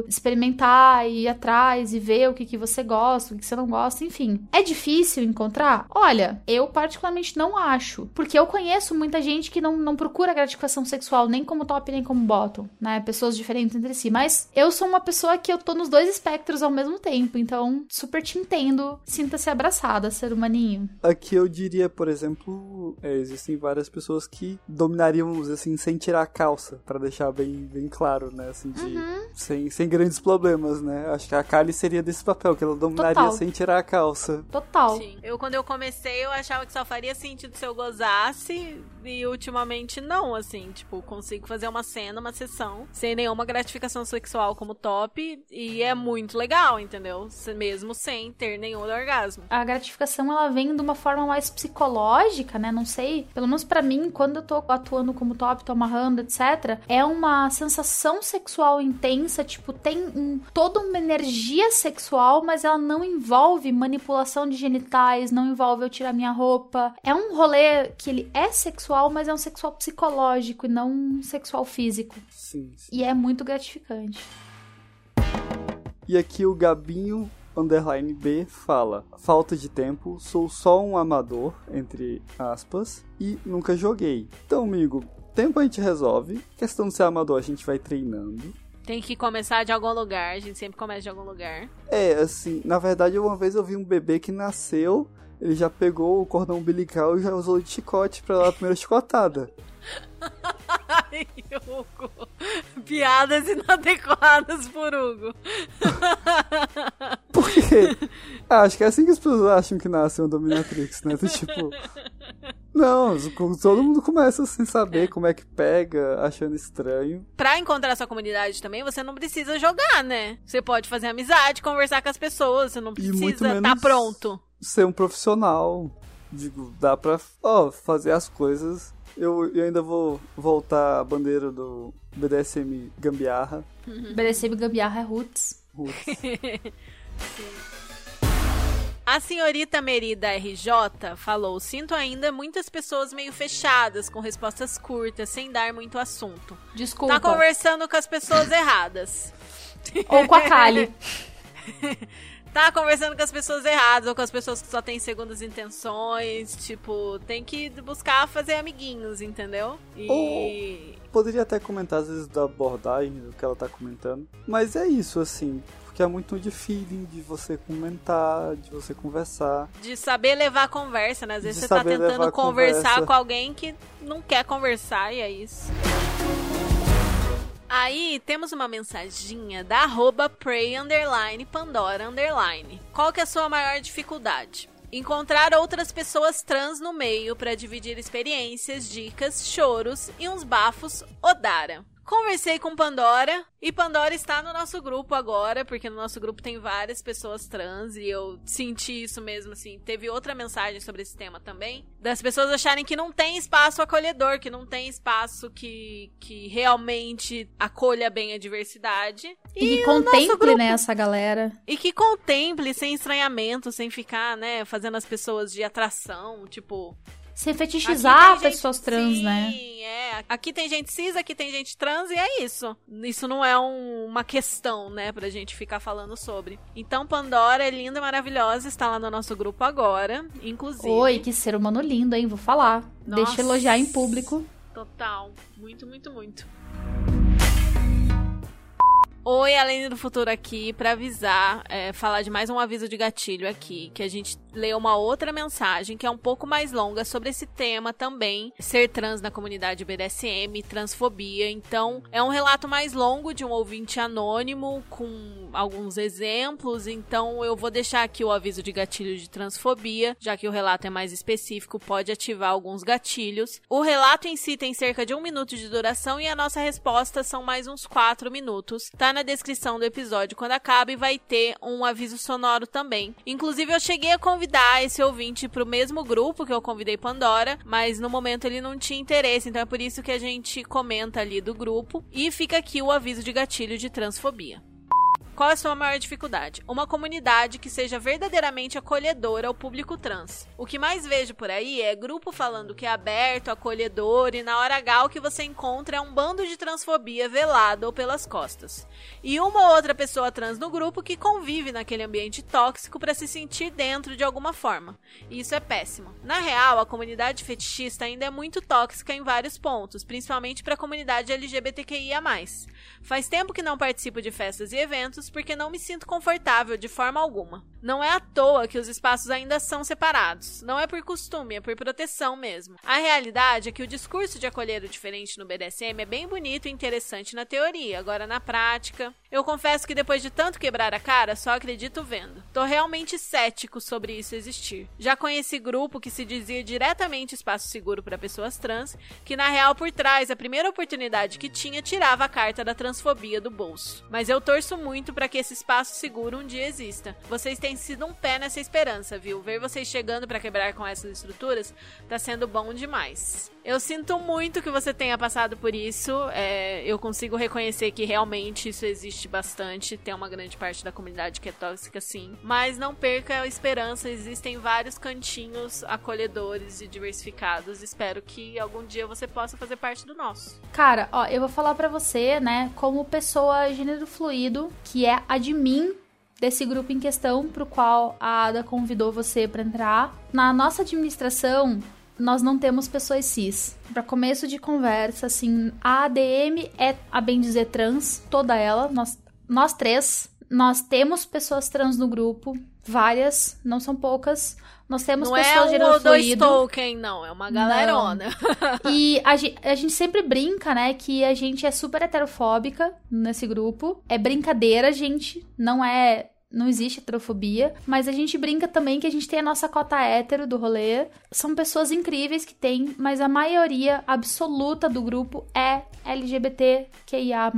experimentar e ir atrás e ver o que, que você gosta, o que, você não gosta, enfim. É difícil encontrar? Olha, eu particularmente não acho. Porque eu conheço muita gente que não, não procura gratificação sexual nem como top nem como bottom, né? Pessoas diferentes entre si. Mas eu sou uma pessoa que eu tô nos dois espectros ao mesmo tempo. Então, super te entendo. Sinta-se abraçada, ser humaninho. Aqui eu diria, por exemplo, é, existem várias pessoas que dominariam, assim, sem tirar a calça, pra deixar bem, bem claro, né? Assim, de, Uhum. Sem, sem grandes problemas, né? Acho que a Kali seria desse papel, que ela dominaria Total. sem tirar a calça. Total. Sim. Eu, quando eu comecei, eu achava que só faria sentido se eu gozasse. E ultimamente não, assim. Tipo, consigo fazer uma cena, uma sessão, sem nenhuma gratificação sexual como top. E é muito legal, entendeu? Se- Mesmo sem ter nenhum orgasmo. a gratificação ela vem de uma forma mais psicológica, né? Não sei. Pelo menos pra mim, quando eu tô atuando como top, tô amarrando, etc., é uma sensação sexual intensa, tipo, tem um, toda uma energia sexual, mas ela não envolve manipulação de genitais, não envolve eu tirar minha roupa. É um rolê que ele é sexual, mas é um sexual psicológico e não um sexual físico. Sim, sim. E é muito gratificante. E aqui o Gabinho underline B fala: Falta de tempo, sou só um amador, entre aspas, e nunca joguei. Então, amigo, tempo a gente resolve. Questão de ser amador, a gente vai treinando. Tem que começar de algum lugar. A gente sempre começa de algum lugar. É, assim, na verdade, uma vez eu vi um bebê que nasceu, ele já pegou o cordão umbilical e já usou de chicote pra dar a primeira chicotada. Ai, Hugo. Piadas inadequadas por Hugo. Por quê? Ah, acho que é assim que as pessoas acham que nasce uma dominatrix, né? Do tipo. Não, todo mundo começa sem saber como é que pega, achando estranho. Pra encontrar sua comunidade também, você não precisa jogar, né? Você pode fazer amizade, conversar com as pessoas, você não E muito precisa estar menos- pronto. Ser um profissional. Digo, dá pra ó, fazer as coisas. Eu, eu ainda vou voltar a bandeira do BDSM Gambiarra. BDSM Gambiarra é roots. Roots. A senhorita Merida RJ falou: Sinto ainda muitas pessoas meio fechadas, com respostas curtas, sem dar muito assunto. Desculpa. Tá conversando com as pessoas erradas. Ou com a Kali. Tá conversando com as pessoas erradas, ou com as pessoas que só têm segundas intenções. Tipo, tem que buscar fazer amiguinhos, entendeu? E. Poderia até comentar às vezes da abordagem do que ela tá comentando. Mas é isso, assim. Porque é muito de feeling, de você comentar, de você conversar. De saber levar a conversa, né? Às vezes De você tá tentando conversar conversa. com alguém que não quer conversar, e é isso. Aí temos uma mensaginha da arroba Prey underline Pandora underline. Qual que é a sua maior dificuldade? Encontrar outras pessoas trans no meio pra dividir experiências, dicas, choros e uns bafos Odara. Conversei com Pandora e Pandora está no nosso grupo agora, porque no nosso grupo tem várias pessoas trans e eu senti isso mesmo assim. Teve outra mensagem sobre esse tema também, das pessoas acharem que não tem espaço acolhedor, que não tem espaço que, que realmente acolha bem a diversidade. E, que o nosso contemple, grupo- né, essa galera. e que contemple sem estranhamento, sem ficar, né, fazendo as pessoas de atração, tipo, Sem Aqui fetichizar tem gente- pessoas trans, Sim, né? é. Aqui tem gente cis, aqui tem gente trans e é isso. Isso não é um- uma questão, né, pra gente ficar falando sobre. Então, Pandora é linda, maravilhosa, está lá no nosso grupo agora, inclusive. Oi, que ser humano lindo, hein? Vou falar. Nossa. Deixa eu elogiar em público. Total. Muito, muito, muito. Oi, Além do Futuro aqui pra avisar, é, falar de mais um aviso de gatilho aqui, que a gente leu uma outra mensagem que é um pouco mais longa sobre esse tema também, ser trans na comunidade BDSM, transfobia. Então, é um relato mais longo de um ouvinte anônimo com alguns exemplos, então eu vou deixar aqui o aviso de gatilho de transfobia, já que o relato é mais específico, pode ativar alguns gatilhos. O relato em si tem cerca de um minuto de duração e a nossa resposta são mais uns quatro minutos. Tá na descrição do episódio quando acaba e vai ter um aviso sonoro também. Inclusive, eu cheguei a convidar esse ouvinte pro mesmo grupo que eu convidei Pandora, mas no momento ele não tinha interesse, então é por isso que a gente comenta ali do grupo. E fica aqui o aviso de gatilho de transfobia. Qual é a sua maior dificuldade? Uma comunidade que seja verdadeiramente acolhedora ao público trans. O que mais vejo por aí é grupo falando que é aberto, acolhedor e na hora H o que você encontra é um bando de transfobia velado ou pelas costas. E uma ou outra pessoa trans no grupo que convive naquele ambiente tóxico para se sentir dentro de alguma forma. E isso é péssimo. Na real, a comunidade fetichista ainda é muito tóxica em vários pontos, principalmente para a comunidade LGBTQIA+. Faz tempo que não participo de festas e eventos porque não me sinto confortável de forma alguma. Não é à toa que os espaços ainda são separados. Não é por costume, é por proteção mesmo. A realidade é que o discurso de acolher o diferente no BDSM é bem bonito e interessante na teoria, agora na prática. Eu confesso que depois de tanto quebrar a cara, só acredito vendo. Tô realmente cético sobre isso existir. Já conheci grupo que se dizia diretamente espaço seguro para pessoas trans, que na real por trás, a primeira oportunidade que tinha, tirava a carta da transfobia do bolso. Mas eu torço muito para que esse espaço seguro um dia exista. Vocês têm sido um pé nessa esperança, viu? Ver vocês chegando para quebrar com essas estruturas tá sendo bom demais. Eu sinto muito que você tenha passado por isso. é, eu consigo reconhecer que realmente isso existe bastante. Tem uma grande parte da comunidade que é tóxica, sim. Mas não perca a esperança. Existem vários cantinhos acolhedores e diversificados. Espero que algum dia você possa fazer parte do nosso. Cara, ó, eu vou falar pra você, né, como pessoa gênero fluido, que é admin desse grupo em questão pro qual a Ada convidou você pra entrar. Na nossa administração, nós não temos pessoas cis. Pra começo de conversa, assim, a ADM é, a bem dizer, trans, toda ela, nós, nós três. Nós temos pessoas trans no grupo, várias, não são poucas. Nós temos não pessoas é um ou dois fluido. Tolkien, não. É uma galerona. E a gente, a gente sempre brinca, né, que a gente é super heterofóbica nesse grupo. É brincadeira, gente. Não é. Não existe heterofobia. Mas a gente brinca também que a gente tem a nossa cota hétero do rolê. São pessoas incríveis que tem, mas a maioria absoluta do grupo é LGBTQIA.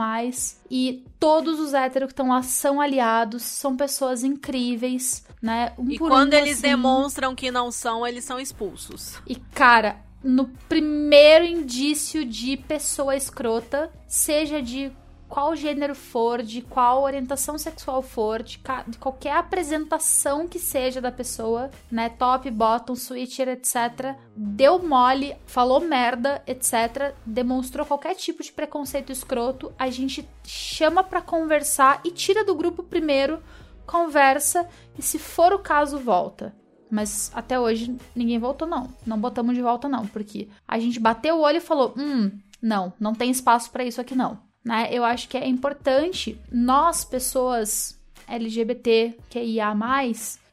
E todos os héteros que estão lá são aliados, são pessoas incríveis, né? Um E quando um, eles assim. demonstram que não são, eles são expulsos. E, cara, no primeiro indício de pessoa escrota, seja de qual gênero for, de qual orientação sexual for, de, de qualquer apresentação que seja da pessoa, né? Top, bottom, switcher, etc. Deu mole, falou merda, etc. Demonstrou qualquer tipo de preconceito escroto, a gente chama pra conversar e tira do grupo primeiro, conversa e se for o caso volta. Mas até hoje ninguém voltou, não. Não botamos de volta, não. Porque a gente bateu o olho e falou: hum, não, não tem espaço pra isso aqui, não. Né? Eu acho que é importante nós, pessoas LGBT, QIA,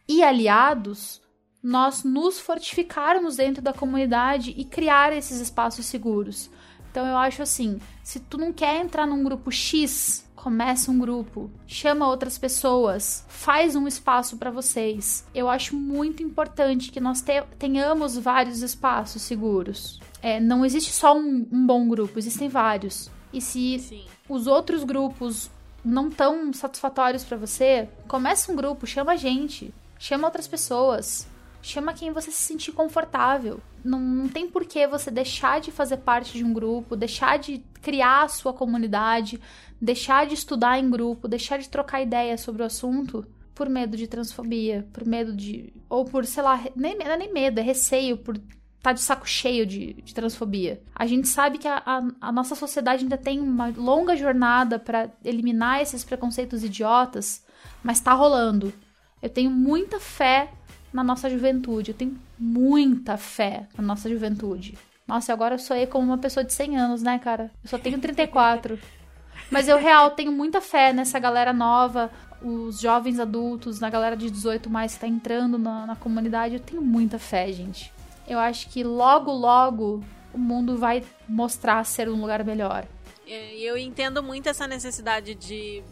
e aliados, nós nos fortificarmos dentro da comunidade e criar esses espaços seguros. Então eu acho assim, se tu não quer entrar num grupo X, começa um grupo, chama outras pessoas, faz um espaço para vocês. Eu acho muito importante que nós te- tenhamos vários espaços seguros. É, não existe só um, um bom grupo, existem vários. E se Sim. os outros grupos não tão satisfatórios pra você, começa um grupo, chama a gente, chama outras pessoas, chama quem você se sentir confortável. Não, não tem por que você deixar de fazer parte de um grupo, deixar de criar a sua comunidade, deixar de estudar em grupo, deixar de trocar ideias sobre o assunto por medo de transfobia, por medo de. ou por, sei lá, nem, não é nem medo, é receio por tá de saco cheio de, de transfobia. A gente sabe que a, a, a nossa sociedade ainda tem uma longa jornada para eliminar esses preconceitos idiotas, mas tá rolando. Eu tenho muita fé na nossa juventude, eu tenho muita fé na nossa juventude. Nossa, agora eu soei como uma pessoa de 100 anos, né, cara? Eu só tenho 34. Mas eu, real, tenho muita fé nessa galera nova, os jovens adultos, na galera de 18 mais que tá entrando na, na comunidade. Eu tenho muita fé, gente. Eu acho que logo, logo o mundo vai mostrar ser um lugar melhor. Eu entendo muito essa necessidade de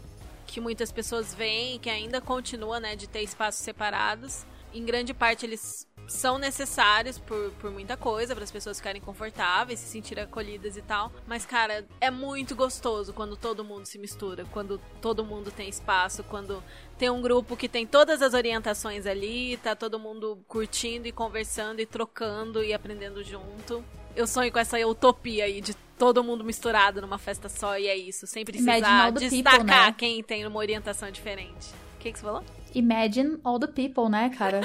que muitas pessoas veem, que ainda continua, né, de ter espaços separados. Em grande parte eles são necessários por, por muita coisa, para as pessoas ficarem confortáveis, se sentirem acolhidas e tal. Mas, cara, é muito gostoso quando todo mundo se mistura, quando todo mundo tem espaço, quando tem um grupo que tem todas as orientações ali, tá todo mundo curtindo e conversando e trocando e aprendendo junto. Eu sonho com essa utopia aí de todo mundo misturado numa festa só e é isso, sem precisar the people, destacar né? quem tem uma orientação diferente. O que, que você falou? Imagine all the people, né, cara?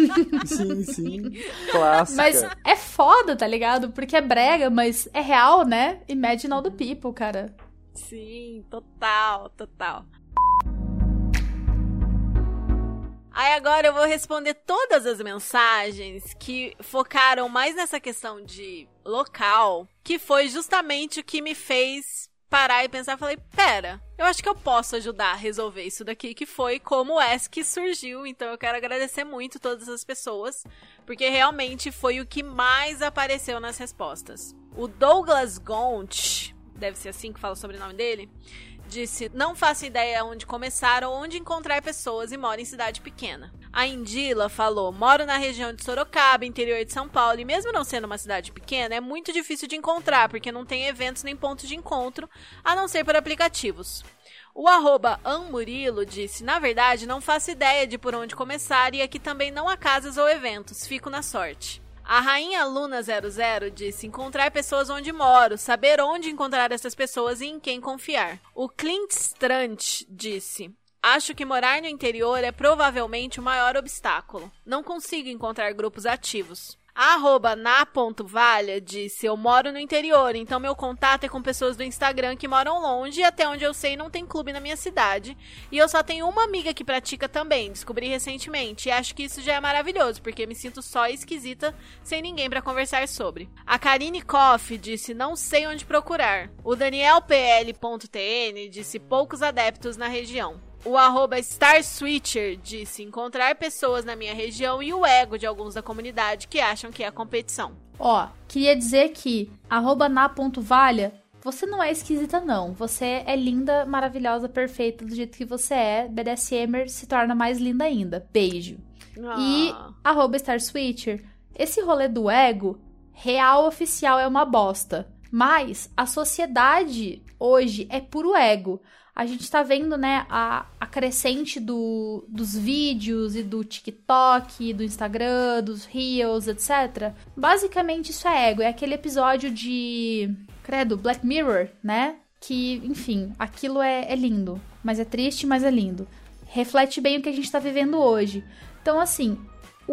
Sim, sim. Clássica. Mas é foda, tá ligado? Porque é brega, mas é real, né? Imagine all the people, cara. Sim, total, total. Aí agora eu vou responder todas as mensagens que focaram mais nessa questão de local, que foi justamente o que me fez parar e pensar, falei, pera, eu acho que eu posso ajudar a resolver isso daqui, que foi como o ESC surgiu, então eu quero agradecer muito todas as pessoas, porque realmente foi o que mais apareceu nas respostas. O Douglas Gont, deve ser assim que fala o sobrenome dele, disse: Não faço ideia onde começar ou onde encontrar pessoas e moro em cidade pequena. A Indila falou: Moro na região de Sorocaba, interior de São Paulo, e mesmo não sendo uma cidade pequena, é muito difícil de encontrar, porque não tem eventos nem pontos de encontro, a não ser por aplicativos. O arroba Anmurilo disse: Na verdade, não faço ideia de por onde começar e aqui também não há casas ou eventos, fico na sorte. A rainha Luna 00 disse: encontrar pessoas onde moro, saber onde encontrar essas pessoas e em quem confiar. O Clint Strant disse: Acho que morar no interior é provavelmente o maior obstáculo. Não consigo encontrar grupos ativos. Arroba na.valha disse: Eu moro no interior, então meu contato é com pessoas do Instagram que moram longe e até onde eu sei não tem clube na minha cidade. E eu só tenho uma amiga que pratica também, descobri recentemente. E acho que isso já é maravilhoso, porque me sinto só esquisita sem ninguém pra conversar sobre. A Karine Koff disse: Não sei onde procurar. O DanielPL.tn disse: Poucos adeptos na região. O arroba StarSwitcher disse encontrar pessoas na minha região e o ego de alguns da comunidade que acham que é competição. Ó, queria dizer que arroba na.valha, você não é esquisita, não. Você é linda, maravilhosa, perfeita, do jeito que você é. BDSMer se torna mais linda ainda. Beijo. E Ah. arroba StarSwitcher, esse rolê do ego, real oficial é uma bosta. Mas a sociedade hoje é puro ego. A gente tá vendo, né, a, a crescente do, dos vídeos e do TikTok, do Instagram, dos Reels, etc. Basicamente isso é ego. É aquele episódio de. Credo, Black Mirror, né? que, enfim, aquilo é, é lindo. Mas é triste, mas é lindo. Reflete bem o que a gente tá vivendo hoje. Então, assim,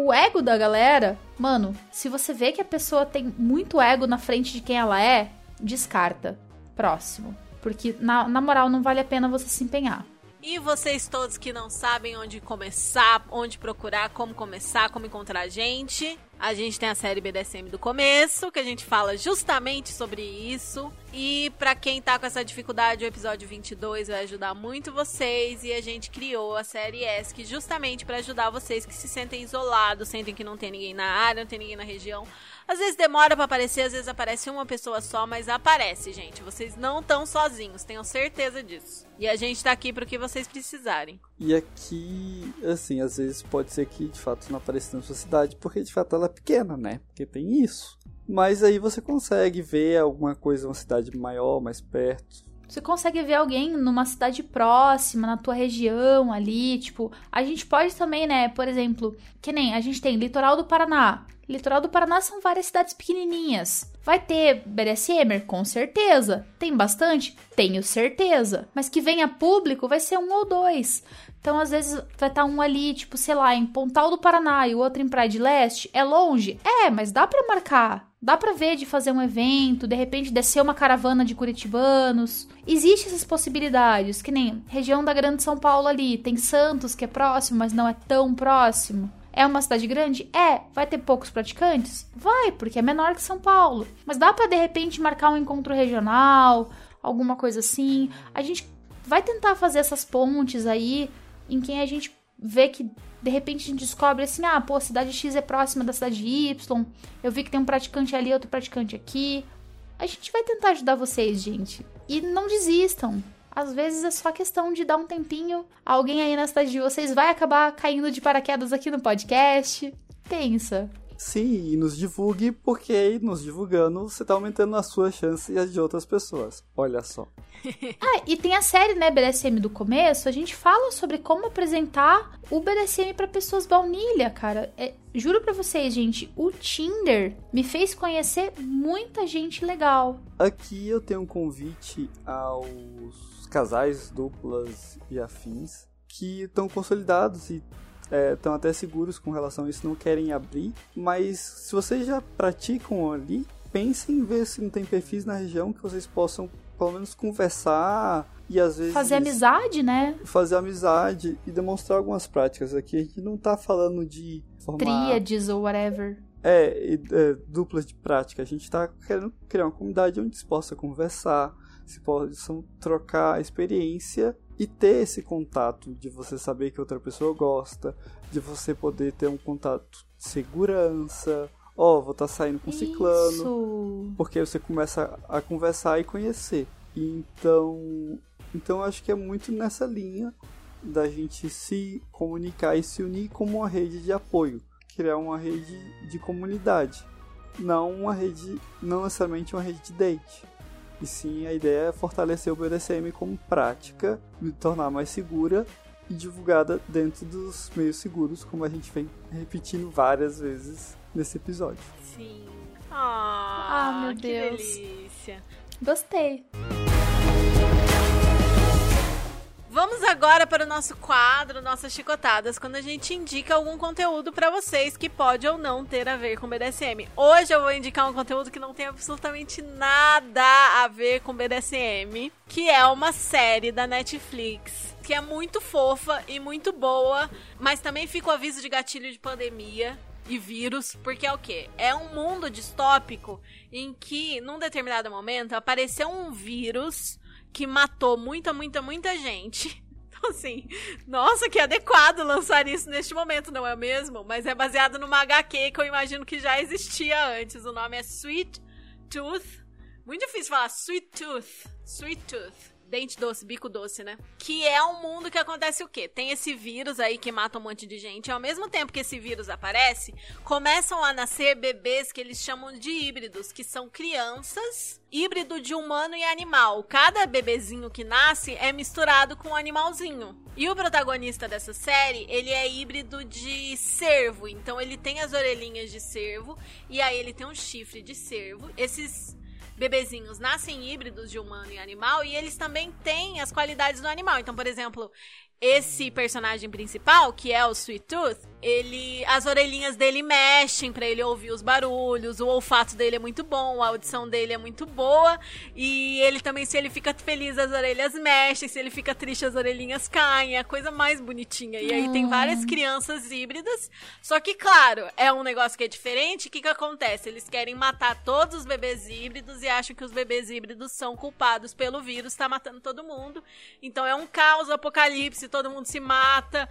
o ego da galera, mano, se você vê que a pessoa tem muito ego na frente de quem ela é, descarta. Próximo. Porque, na, na moral, não vale a pena você se empenhar. E vocês todos que não sabem onde começar, onde procurar, como começar, como encontrar a gente, a gente tem a série BDSM do começo, que a gente fala justamente sobre isso. E para quem tá com essa dificuldade, o episódio 22 vai ajudar muito vocês. E a gente criou a série ESC justamente para ajudar vocês que se sentem isolados, sentem que não tem ninguém na área, não tem ninguém na região. Às vezes demora para aparecer, às vezes aparece uma pessoa só, mas aparece, gente. Vocês não estão sozinhos, tenham certeza disso. E a gente tá aqui pro que vocês precisarem. E aqui, assim, às vezes pode ser que de fato não apareça na sua cidade, porque de fato ela é pequena, né? Porque tem isso. Mas aí você consegue ver alguma coisa uma cidade maior, mais perto. Você consegue ver alguém numa cidade próxima, na tua região ali, tipo, a gente pode também, né, por exemplo, que nem a gente tem litoral do Paraná. Litoral do Paraná são várias cidades pequenininhas. Vai ter BDSMer? Com certeza. Tem bastante? Tenho certeza. Mas que venha público vai ser um ou dois. Então, às vezes, vai estar um ali, tipo, sei lá, em Pontal do Paraná e o outro em Praia de Leste. É longe? É, mas dá pra marcar. Dá pra ver de fazer um evento, de repente descer uma caravana de curitibanos. Existem essas possibilidades, que nem região da Grande São Paulo ali. Tem Santos, que é próximo, mas não é tão próximo. É uma cidade grande? É. Vai ter poucos praticantes? Vai, porque é menor que São Paulo. Mas dá para de repente marcar um encontro regional, alguma coisa assim. A gente vai tentar fazer essas pontes aí em quem a gente vê que de repente a gente descobre assim: ah, pô, a cidade X é próxima da cidade Y. Eu vi que tem um praticante ali, outro praticante aqui. A gente vai tentar ajudar vocês, gente. E não desistam. Às vezes é só questão de dar um tempinho. Alguém aí na cidade de vocês vai acabar caindo de paraquedas aqui no podcast. Pensa. Sim, e nos divulgue, porque aí nos divulgando você tá aumentando a sua chance e as de outras pessoas. Olha só. ah, e tem a série, né, BDSM do começo, a gente fala sobre como apresentar o BDSM para pessoas baunilha, cara. É, juro para vocês, gente, o Tinder me fez conhecer muita gente legal. Aqui eu tenho um convite aos casais, duplas e afins que estão consolidados e estão é, até seguros com relação a isso, não querem abrir. Mas se vocês já praticam ali, pensem em ver se não tem perfis na região que vocês possam pelo menos conversar e às vezes fazer amizade, né? Fazer amizade e demonstrar algumas práticas aqui. A gente não tá falando de formar tríades ou whatever. É, é, duplas de prática. A gente tá querendo criar uma comunidade onde se possa conversar, se possam trocar experiência e ter esse contato de você saber que outra pessoa gosta, de você poder ter um contato de segurança. Ó, oh, vou estar tá saindo com ciclano. Isso. Porque você começa a conversar e conhecer. Então, então acho que é muito nessa linha da gente se comunicar e se unir como uma rede de apoio, criar uma rede de comunidade, não uma rede, não necessariamente uma rede de date. E sim, a ideia é fortalecer o BDSM como prática, e tornar mais segura e divulgada dentro dos meios seguros, como a gente vem repetindo várias vezes nesse episódio. Sim. Ah, ah meu que Deus. delícia. Gostei. Vamos agora para o nosso quadro, nossas chicotadas, quando a gente indica algum conteúdo para vocês que pode ou não ter a ver com BDSM. Hoje eu vou indicar um conteúdo que não tem absolutamente nada a ver com BDSM, que é uma série da Netflix, que é muito fofa e muito boa, mas também fica o aviso de gatilho de pandemia e vírus, porque é o quê? É um mundo distópico em que, num determinado momento, apareceu um vírus que matou muita, muita, muita gente. Então, assim, nossa, que adequado lançar isso neste momento, não é mesmo? Mas é baseado numa HQ que eu imagino que já existia antes. O nome é Sweet Tooth. Muito difícil falar Sweet Tooth. Sweet Tooth dente doce, bico doce, né? Que é um mundo que acontece o quê? Tem esse vírus aí que mata um monte de gente. E ao mesmo tempo que esse vírus aparece, começam a nascer bebês que eles chamam de híbridos, que são crianças, híbrido de humano e animal. Cada bebezinho que nasce é misturado com um animalzinho. E o protagonista dessa série, ele é híbrido de cervo. Então ele tem as orelhinhas de cervo e aí ele tem um chifre de cervo. Esses bebezinhos nascem híbridos de humano e animal e eles também têm as qualidades do animal. Então, por exemplo, esse personagem principal, que é o Sweet Tooth, ele as orelhinhas dele mexem para ele ouvir os barulhos, o olfato dele é muito bom, a audição dele é muito boa e ele também se ele fica feliz as orelhas mexem, se ele fica triste as orelhinhas caem, é a coisa mais bonitinha. E aí tem várias crianças híbridas, só que claro, é um negócio que é diferente, o que que acontece? Eles querem matar todos os bebês híbridos e acham que os bebês híbridos são culpados pelo vírus, tá matando todo mundo. Então é um caos, apocalipse, todo mundo se mata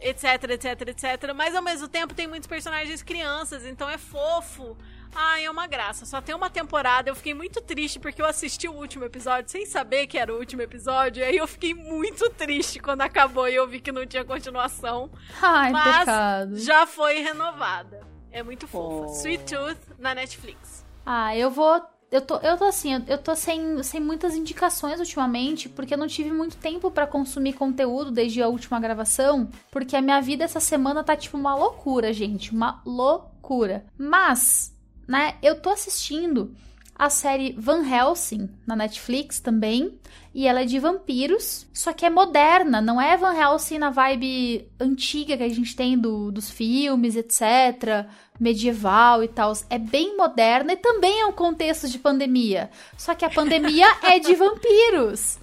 etc, etc, etc. Mas ao mesmo tempo tem muitos personagens crianças, então é fofo. Ai, é uma graça. Só tem uma temporada. Eu fiquei muito triste porque eu assisti o último episódio sem saber que era o último episódio. E aí eu fiquei muito triste quando acabou e eu vi que não tinha continuação. Ai, mas pecado. já foi renovada. É muito fofa. Oh. Sweet Tooth na Netflix. Ah, eu vou. Eu tô, eu tô assim, eu- tô sem, sem muitas indicações ultimamente, porque eu não tive muito tempo pra consumir conteúdo desde a última gravação, porque a minha vida essa semana tá tipo uma loucura, gente, uma loucura. Mas, né, eu tô assistindo a série Van Helsing na Netflix também, e ela é de vampiros, só que é moderna, não é Van Helsing na vibe antiga que a gente tem do, dos filmes, etc medieval e tal, é bem moderna e também é um contexto de pandemia. Só que a pandemia é de vampiros.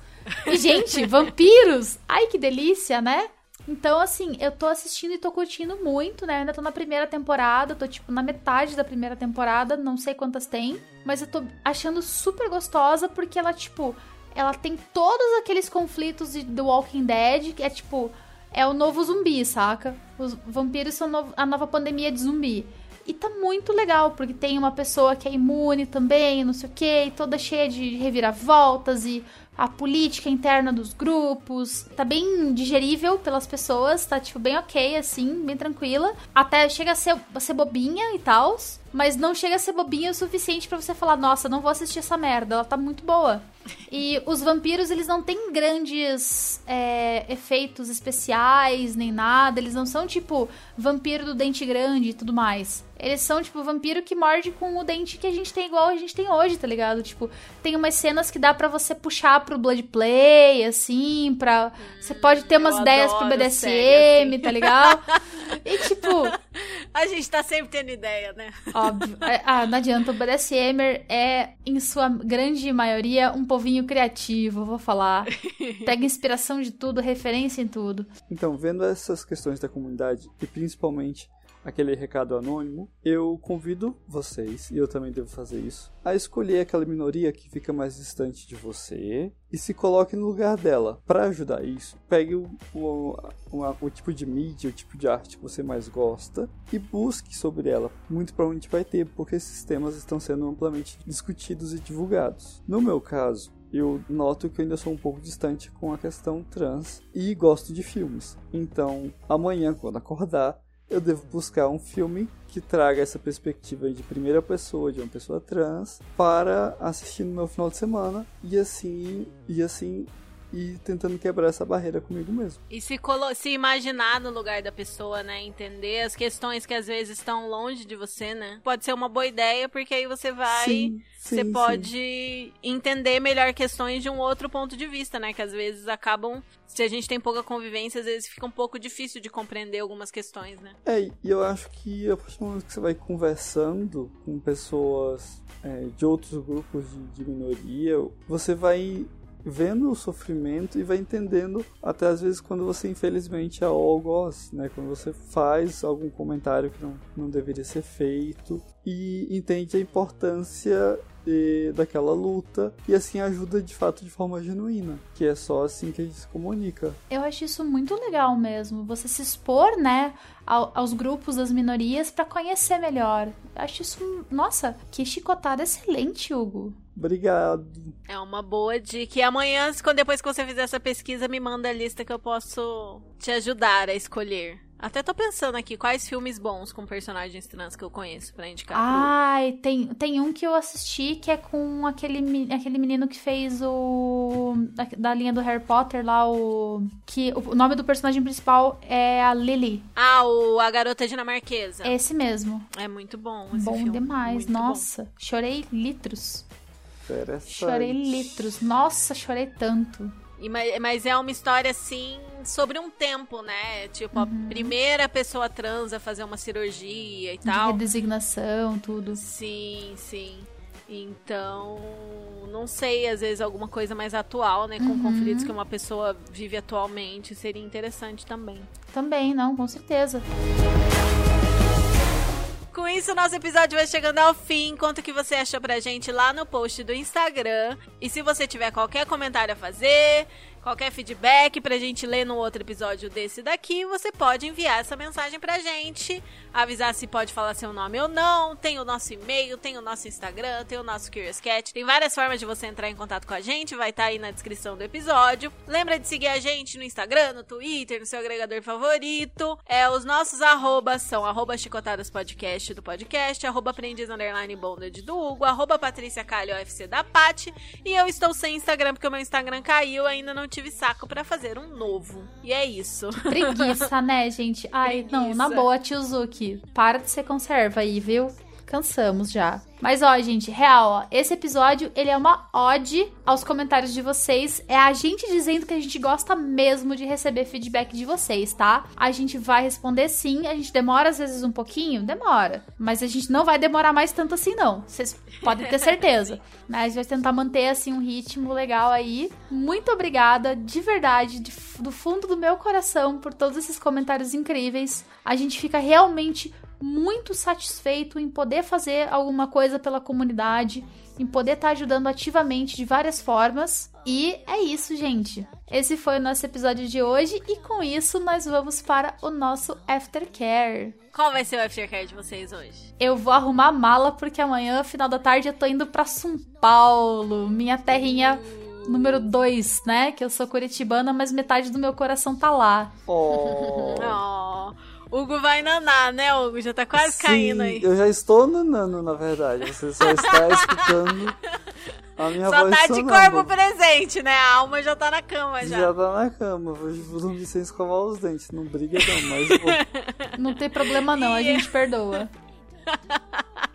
E, gente, vampiros! Ai, que delícia, né? Então, assim, eu tô assistindo e tô curtindo muito, né? Eu ainda tô na primeira temporada, tô, tipo, na metade da primeira temporada, não sei quantas tem. Mas eu tô achando super gostosa porque ela, tipo, ela tem todos aqueles conflitos de The Walking Dead, que é, tipo, é o novo zumbi, saca? Os vampiros são a nova pandemia de zumbi. E tá muito legal, porque tem uma pessoa que é imune também, não sei o quê, e toda cheia de reviravoltas e a política interna dos grupos. Tá bem digerível pelas pessoas, tá tipo bem ok, assim, bem tranquila. Até chega a ser, a ser bobinha e tal, mas não chega a ser bobinha o suficiente pra você falar, nossa, não vou assistir essa merda, ela tá muito boa. E os vampiros, eles não têm grandes é, efeitos especiais, nem nada. Eles não são, tipo, vampiro do dente grande e tudo mais. Eles são, tipo, vampiro que morde com o dente que a gente tem igual a gente tem hoje, tá ligado? Tipo, tem umas cenas que dá pra você puxar pro Blood Play, assim, pra... Você pode ter umas ideias pro BDSM, série assim. tá ligado? E, tipo... A gente tá sempre tendo ideia, né? Óbvio. É, Ah, não adianta. O BDSMer é, em sua grande maioria, um povinho criativo, vou falar. Pega inspiração de tudo, referência em tudo. Então, vendo essas questões da comunidade e principalmente aquele recado anônimo, eu convido vocês, e eu também devo fazer isso, a escolher aquela minoria que fica mais distante de você e se coloque no lugar dela. Para ajudar isso, pegue o, o, o, tipo de mídia, o tipo de arte que você mais gosta e busque sobre ela. Muito provavelmente vai ter, porque esses temas estão sendo amplamente discutidos e divulgados. No meu caso, eu noto que eu ainda sou um pouco distante com a questão trans e gosto de filmes. Então, amanhã, quando acordar, eu devo buscar um filme que traga essa perspectiva de primeira pessoa, de uma pessoa trans, para assistir no meu final de semana e assim, e assim, e tentando quebrar essa barreira comigo mesmo. E se, se imaginar no lugar da pessoa, né? Entender as questões que às vezes estão longe de você, né? Pode ser uma boa ideia, porque aí você vai. Sim, Você sim, pode entender melhor questões de um outro ponto de vista, né? Que às vezes acabam. Se a gente tem pouca convivência, às vezes fica um pouco difícil de compreender algumas questões, né? É, e eu acho que a partir do momento que você vai conversando com pessoas é, de outros grupos de, de minoria, você vai vendo o sofrimento e vai entendendo até às vezes quando você infelizmente é algoz, né? Quando você faz algum comentário que não, não deveria ser feito e entende a importância eh, daquela luta e assim ajuda de fato de forma genuína, que é só assim que a gente se comunica. Eu acho isso muito legal mesmo. Você se expor, né, ao- aos grupos das minorias pra conhecer melhor. Eu acho isso, nossa, que chicotada excelente, Hugo. Obrigado. É uma boa dica. E amanhã, quando depois que você fizer essa pesquisa, me manda a lista que eu posso te ajudar a escolher. Até tô pensando aqui quais filmes bons com personagens trans que eu conheço pra indicar. pro- Ai, tem, tem um que eu assisti que é com aquele, aquele menino que fez o. Da, da linha do Harry Potter lá, o. Que o nome do personagem principal é a Lily. Ah, o A Garota Dinamarquesa. É esse mesmo. É muito bom esse bom filme. demais. Muito bom. Nossa, chorei litros. Interessante. Chorei litros. Nossa, chorei tanto. E ma- Mas é uma história, assim, sobre um tempo, né? Tipo, Uhum. a primeira pessoa trans a fazer uma cirurgia e De tal. redesignação, tudo. Sim, sim. Então, não sei, às vezes alguma coisa mais atual, né? Com Uhum. conflitos que uma pessoa vive atualmente, seria interessante também. Também, não, com certeza. Com isso, o nosso episódio vai chegando ao fim. Conta o que você achou pra gente lá no post do Instagram. E se você tiver qualquer comentário a fazer, qualquer feedback pra gente ler no outro episódio desse daqui, você pode enviar essa mensagem pra gente. Avisar se pode falar seu nome ou não. Tem o nosso e-mail, tem o nosso Instagram, tem o nosso Curious Cat. Tem várias formas de você entrar em contato com a gente. Vai estar aí na descrição do episódio. Lembra de seguir a gente no Instagram, no Twitter, no seu agregador favorito. É, os nossos arrobas são arroba chicotadas podcast do podcast, arroba aprendiz underline bonded do Hugo, arroba Patrícia Calho UFC da Pati. E eu estou sem Instagram porque o meu Instagram caiu, ainda não tive saco pra fazer um novo. E é isso. Preguiça, né, gente? Ai, não, na Preguiça. boa, tio Zuki. Para de ser conserva aí, viu? Cansamos já. Mas ó, gente, real, ó, esse episódio, ele é uma ode aos comentários de vocês. É a gente dizendo que a gente gosta mesmo de receber feedback de vocês, tá? A gente vai responder sim, a gente demora às vezes um pouquinho, demora. Mas a gente não vai demorar mais tanto assim, não. Vocês podem ter certeza. Mas vai tentar manter, assim, um ritmo legal aí. Muito obrigada, de verdade, de do fundo do meu coração, por todos esses comentários incríveis. A gente fica realmente muito satisfeito em poder fazer alguma coisa pela comunidade, em poder estar ajudando ativamente de várias formas. E é isso, gente. Esse foi o nosso episódio de hoje e com isso nós vamos para o nosso aftercare. Qual vai ser o aftercare de vocês hoje? Eu vou arrumar a mala porque amanhã, final da tarde, eu tô indo pra São Paulo, minha terrinha número 2, né? Que eu sou curitibana, mas metade do meu coração tá lá. Oh. Oh, Hugo vai nanar, né, Hugo? Já tá quase Sim, caindo aí. Eu já estou nanando, na verdade. Você só está escutando a minha Só voz tá de corpo presente, né? A alma já tá na cama já. Já tá na cama. Vou dormir sem escovar os dentes. Não briga não, mas vou. Não tem problema não, a gente perdoa.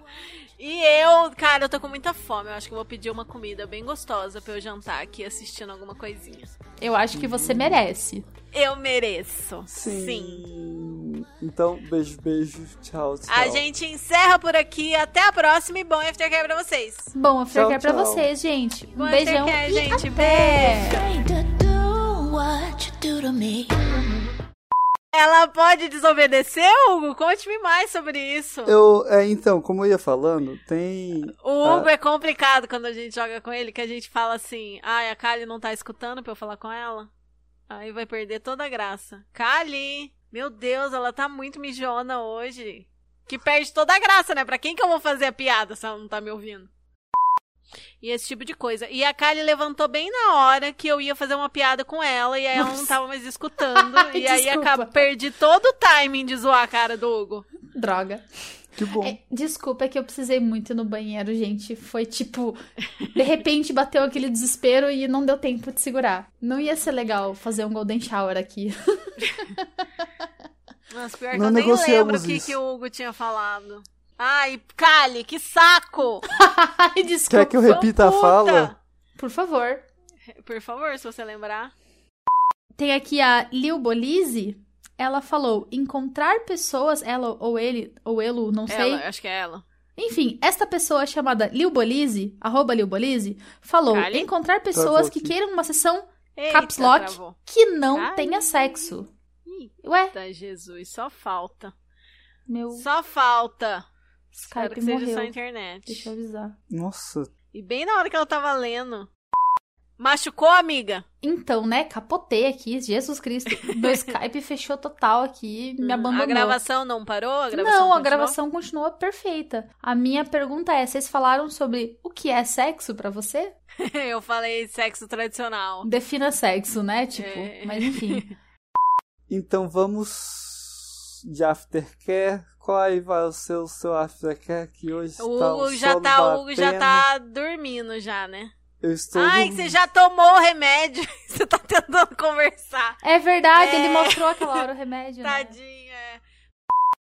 E eu, cara, eu tô com muita fome. Eu acho que eu vou pedir uma comida bem gostosa pra eu jantar aqui assistindo alguma coisinha. Eu acho que você merece. Eu mereço. Sim. Então, beijo, beijo. Tchau, tchau. A gente encerra por aqui. Até a próxima e bom aftercare pra vocês. Bom, aftercare pra tchau. vocês, gente. Um Bom beijão aftercare, e gente. até! Afraid Ela pode desobedecer, Hugo? Conte-me mais sobre isso. Eu, é, então, como eu ia falando, tem. O. Hugo é complicado quando a gente joga com ele, que a gente fala assim, ai, a Kali não tá escutando pra eu falar com ela. Aí vai perder toda a graça. Kali! Meu Deus, ela tá muito mijona hoje. Que perde toda a graça, né? Pra quem que eu vou fazer a piada se ela não tá me ouvindo? E esse tipo de coisa. E a Kali levantou bem na hora que eu ia fazer uma piada com ela e aí ela não Nossa. tava mais escutando. e aí acaba, perdi todo o timing de zoar a cara do Hugo. Droga. Que bom. É, desculpa, é que eu precisei muito ir no banheiro, gente. Foi tipo. De repente bateu aquele desespero e não deu tempo de segurar. Não ia ser legal fazer um Golden Shower aqui. Nossa, pior que Não eu nem lembro o que, que o Hugo tinha falado. Ai, Kali, que saco! Ai, desculpa. Quer que eu repita a fala? Por favor. Por favor, se você lembrar. Tem aqui a Lil Bolise. Ela falou: encontrar pessoas, ela ou ele, ou ele, não sei. Ela, acho que é ela. Enfim, esta pessoa chamada Lil Bolise, arroba Lil Bolise, falou: Kali? encontrar pessoas que queiram uma sessão Eita, caps lock travou. que não Kali. tenha sexo. Ué, Eita, Jesus, só falta. meu Só falta. Espero Skype que seja morreu. só a internet. Deixa eu avisar. Nossa, E bem na hora que ela tava lendo. Machucou, amiga? Então, né, capotei aqui, Jesus Cristo. Meu Skype fechou total aqui, me abandonou. A gravação não parou? A gravação não, a continuou? gravação continua perfeita. A minha pergunta é: vocês falaram sobre o que é sexo pra você? Eu falei sexo tradicional. Defina sexo, né? Tipo, É. mas enfim. então vamos de aftercare. Qual aí vai o seu, seu aftercare que hoje O está Hugo o já tá, o Hugo já tá dormindo já, né? Eu estou Ai, no- você já tomou o remédio. Você tá tentando conversar. É verdade, É. ele mostrou aquela hora o remédio. né? Tadinho.